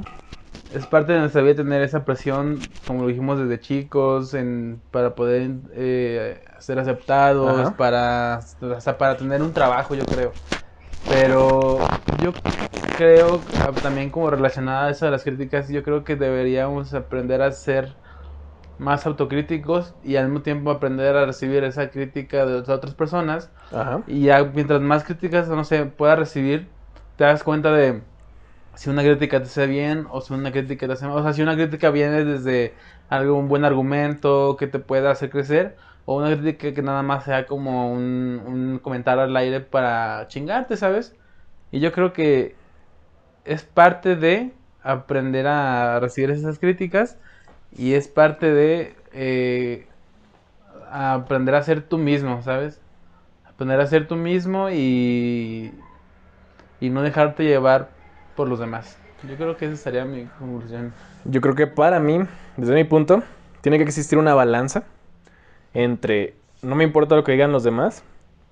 Es parte de nuestra vida tener esa presión, como lo dijimos desde chicos, en, para poder eh, ser aceptados, Ajá. para, hasta para tener un trabajo, yo creo. Pero yo creo, ah, también como relacionada a eso de las críticas, yo creo que deberíamos aprender a ser más autocríticos y al mismo tiempo aprender a recibir esa crítica de otras personas. Ajá. Y ya mientras más críticas, no sé, puedas recibir, te das cuenta de si una crítica te hace bien o si una crítica te hace mal. O sea, si una crítica viene desde algún buen argumento que te pueda hacer crecer o una crítica que nada más sea como un, un comentario al aire para chingarte, ¿sabes? Y yo creo que es parte de aprender a recibir esas críticas y es parte de eh, aprender a ser tú mismo, ¿sabes? Aprender a ser tú mismo y, y no dejarte llevar por los demás. Yo creo que esa sería mi conclusión. Yo creo que para mí, desde mi punto, tiene que existir una balanza entre no me importa lo que digan los demás,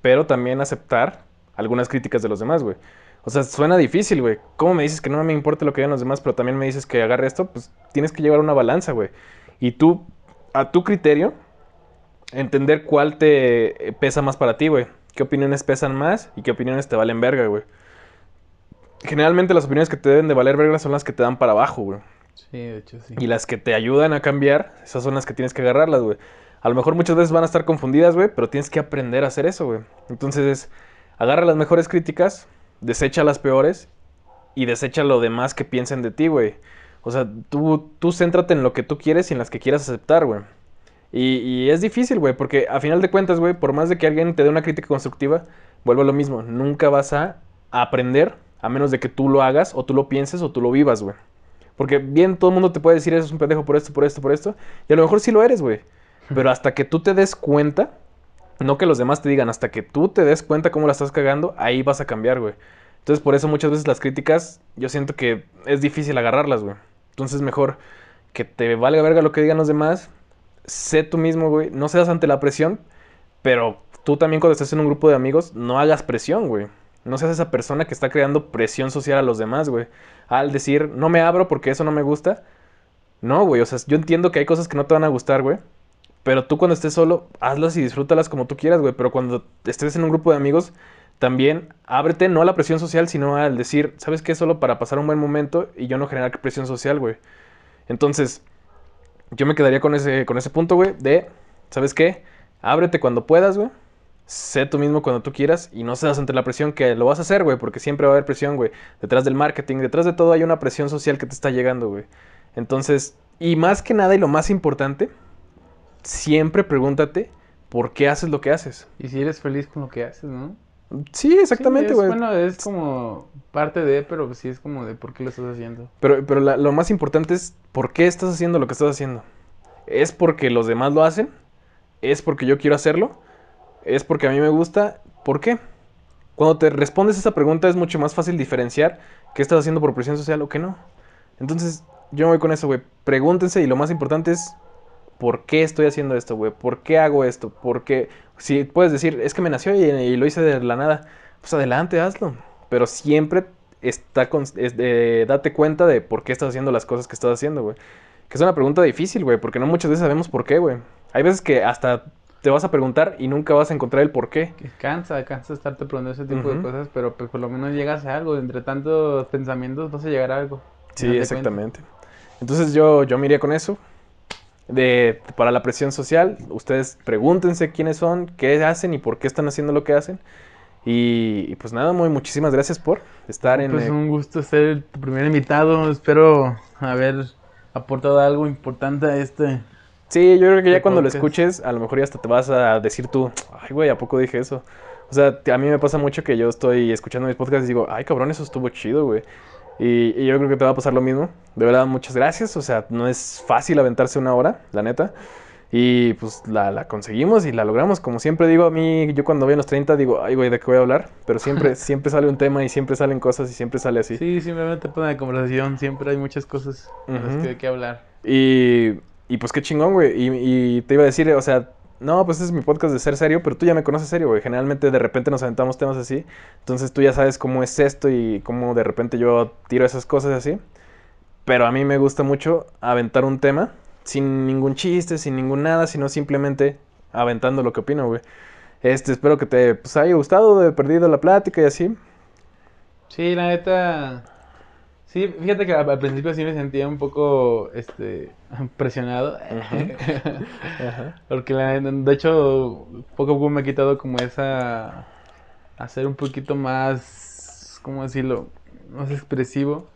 pero también aceptar algunas críticas de los demás, güey. O sea, suena difícil, güey. ¿Cómo me dices que no me importa lo que digan los demás, pero también me dices que agarre esto? Pues tienes que llevar una balanza, güey. Y tú, a tu criterio, entender cuál te pesa más para ti, güey. ¿Qué opiniones pesan más y qué opiniones te valen verga, güey? Generalmente las opiniones que te deben de valer verga son las que te dan para abajo, güey. Sí, de hecho sí. Y las que te ayudan a cambiar, esas son las que tienes que agarrarlas, güey. A lo mejor muchas veces van a estar confundidas, güey, pero tienes que aprender a hacer eso, güey. Entonces, agarra las mejores críticas, desecha las peores y desecha lo demás que piensen de ti, güey. O sea, tú, tú céntrate en lo que tú quieres y en las que quieras aceptar, güey. Y, y es difícil, güey, porque a final de cuentas, güey, por más de que alguien te dé una crítica constructiva, vuelvo a lo mismo. Nunca vas a aprender a menos de que tú lo hagas o tú lo pienses o tú lo vivas, güey. Porque bien todo el mundo te puede decir, eres un pendejo por esto, por esto, por esto. Y a lo mejor sí lo eres, güey. Pero hasta que tú te des cuenta, no que los demás te digan, hasta que tú te des cuenta cómo la estás cagando, ahí vas a cambiar, güey. Entonces por eso muchas veces las críticas, yo siento que es difícil agarrarlas, güey. Entonces mejor que te valga verga lo que digan los demás, sé tú mismo, güey. No seas ante la presión, pero tú también cuando estés en un grupo de amigos, no hagas presión, güey. No seas esa persona que está creando presión social a los demás, güey. Al decir, no me abro porque eso no me gusta. No, güey. O sea, yo entiendo que hay cosas que no te van a gustar, güey. Pero tú cuando estés solo, hazlas y disfrútalas como tú quieras, güey. Pero cuando estés en un grupo de amigos, también ábrete no a la presión social, sino al decir, ¿sabes qué? Solo para pasar un buen momento y yo no generar presión social, güey. Entonces, yo me quedaría con ese, con ese punto, güey, de, ¿sabes qué? Ábrete cuando puedas, güey. Sé tú mismo cuando tú quieras y no seas ante la presión que lo vas a hacer, güey, porque siempre va a haber presión, güey. Detrás del marketing, detrás de todo hay una presión social que te está llegando, güey. Entonces, y más que nada y lo más importante, siempre pregúntate por qué haces lo que haces. Y si eres feliz con lo que haces, ¿no? Sí, exactamente, Sí, güey. bueno, es como parte de, pero sí es como de por qué lo estás haciendo. Pero, pero la- lo más importante es por qué estás haciendo lo que estás haciendo. ¿Es porque los demás lo hacen? ¿Es porque yo quiero hacerlo? ¿Es porque a mí me gusta? ¿Por qué? Cuando te respondes esa pregunta es mucho más fácil diferenciar qué estás haciendo por presión social o qué no. Entonces, yo me voy con eso, güey. Pregúntense y lo más importante es ¿por qué estoy haciendo esto, güey? ¿Por qué hago esto? ¿Por qué? Si puedes decir, es que me nació y, lo hice de la nada, pues adelante, hazlo. Pero siempre está con, de- date cuenta de por qué estás haciendo las cosas que estás haciendo, güey. Que es una pregunta difícil, güey, porque no muchas veces sabemos por qué, güey. Hay veces que hasta te vas a preguntar y nunca vas a encontrar el por qué. Que cansa, cansa estarte preguntando ese tipo de cosas, pero pues por lo menos llegas a algo. Entre tantos pensamientos vas a llegar a algo. al Sí, exactamente. Entonces yo, yo me iría con eso. De, para la presión social, ustedes pregúntense quiénes son, qué hacen y por qué están haciendo lo que hacen. Y, y pues nada, muy muchísimas gracias por estar en... Pues eh, un gusto ser tu primer invitado. Espero haber aportado algo importante a este. Sí, yo creo que ya cuando lo escuches, a lo mejor ya hasta te vas a decir tú, ay, güey, ¿a poco dije eso? O sea, a mí me pasa mucho que yo estoy escuchando mis podcasts y digo, ay, cabrón, eso estuvo chido, güey. Y, y yo creo que te va a pasar lo mismo. De verdad, muchas gracias. O sea, no es fácil aventarse una hora, la neta. Y pues la, la conseguimos y la logramos. Como siempre digo, a mí, yo cuando voy a los 30 digo, ay, güey, ¿de qué voy a hablar? Pero siempre, (laughs) siempre sale un tema y siempre salen cosas y siempre sale así. Sí, simplemente pone de conversación. Siempre hay muchas cosas de las que hay que hablar. Y, y pues qué chingón, güey. Y, y te iba a decir, o sea, no, pues es mi podcast de ser serio, pero tú ya me conoces serio, güey. Generalmente de repente nos aventamos temas así. Entonces tú ya sabes cómo es esto y cómo de repente yo tiro esas cosas así. Pero a mí me gusta mucho aventar un tema sin ningún chiste, sin ningún nada, sino simplemente aventando lo que opino, güey. Este, espero que te pues, haya gustado, de perdido la plática y así. Sí, la neta. Sí, fíjate que al principio sí me sentía un poco este (laughs) presionado. (laughs) Ajá. Porque la, de hecho, poco a poco me he quitado como esa. a ser un poquito más. ¿Cómo decirlo? Más expresivo.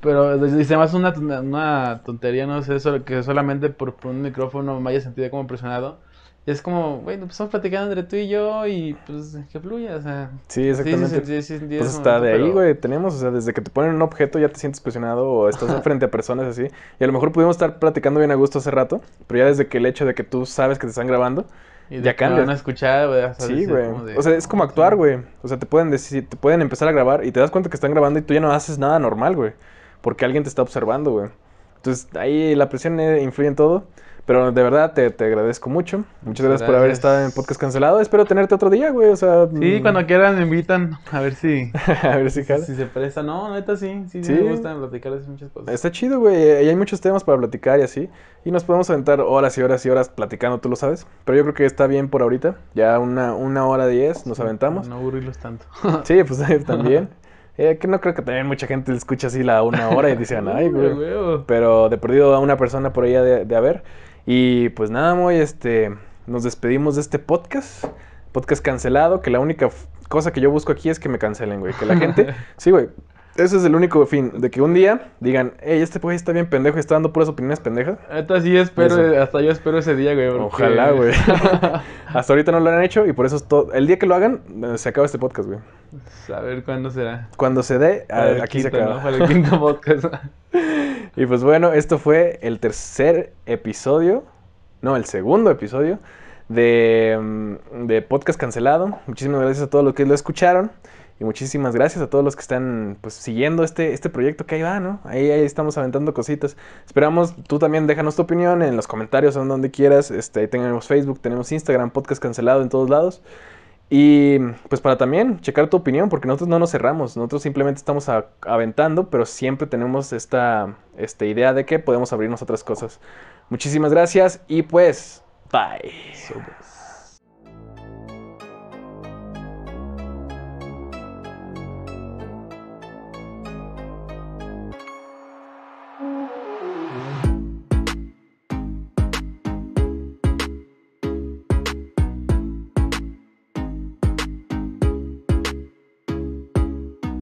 Pero dice más una, una tontería, no sé, que solamente por, por un micrófono me haya sentido como presionado. Y es como, güey, pues estamos platicando entre tú y yo y pues que fluya, o sea. Sí, exactamente. Sí, Pues momento, de ahí, pero- güey, tenemos, o sea, desde que te ponen un objeto ya te sientes presionado o estás frente a personas así. Y a lo mejor pudimos estar platicando bien a gusto hace rato, pero ya desde que el hecho de que tú sabes que te están grabando, Y de ya cambias. van a escuchar, güey, sí, güey. O sea, es como "Ah, actuar, sí". güey. O sea, te pueden decir, te pueden empezar a grabar y te das cuenta que están grabando y tú ya no haces nada normal, güey. Porque alguien te está observando, güey. Entonces, ahí la presión eh, influye en todo. Pero de verdad te, te agradezco mucho. Muchas gracias, por haber estado en podcast cancelado. Espero tenerte otro día, güey. O sea, Sí, mm, cuando quieran me invitan, a ver si, (laughs) a ver si jala. si se presta. No, neta sí, sí, me gusta platicar muchas cosas. Está chido, güey. Y hay muchos temas para platicar y así. Y nos podemos aventar horas y horas y horas platicando, tú lo sabes. Pero yo creo que está bien por ahorita. Ya una, una hora diez nos aventamos. No aburrirlos tanto. (laughs) Sí, pues (laughs) también. Eh, que no creo que también mucha gente escucha así la una hora y dicen, ay, güey. Pero de perdido a una persona por ahí de, de haber. Y pues nada, muy este. Nos despedimos de este podcast. Podcast cancelado. Que la única cosa que yo busco aquí es que me cancelen, güey. Que la gente. (laughs) sí, güey. Ese es el único fin. De que un día digan, hey, este güey está bien pendejo y está dando puras opiniones pendejas. Neta sí espero, Eso. hasta yo espero ese día, güey. porque- Ojalá, güey. (laughs) (laughs) Hasta ahorita no lo han hecho y por eso es todo. El día que lo hagan, eh, se acaba este podcast, güey. A ver cuándo será. Cuando se dé, aquí se acaba. ¿no? Para el quinto podcast. (laughs) Y pues bueno, esto fue el tercer episodio, no, el segundo episodio de, mm, de Podcast Cancelado. Muchísimas gracias a todos los que lo escucharon y muchísimas gracias a todos los que están pues siguiendo este, este proyecto que ahí va, ¿no? Ahí, estamos aventando cositas. Esperamos, tú también déjanos tu opinión en los comentarios o en donde quieras. Este, tenemos Facebook, tenemos Instagram, Podcast Cancelado en todos lados. Y pues para también checar tu opinión, porque nosotros no nos cerramos, nosotros simplemente estamos aventando, pero siempre tenemos esta, esta idea de que podemos abrirnos otras cosas. Muchísimas gracias y pues, bye.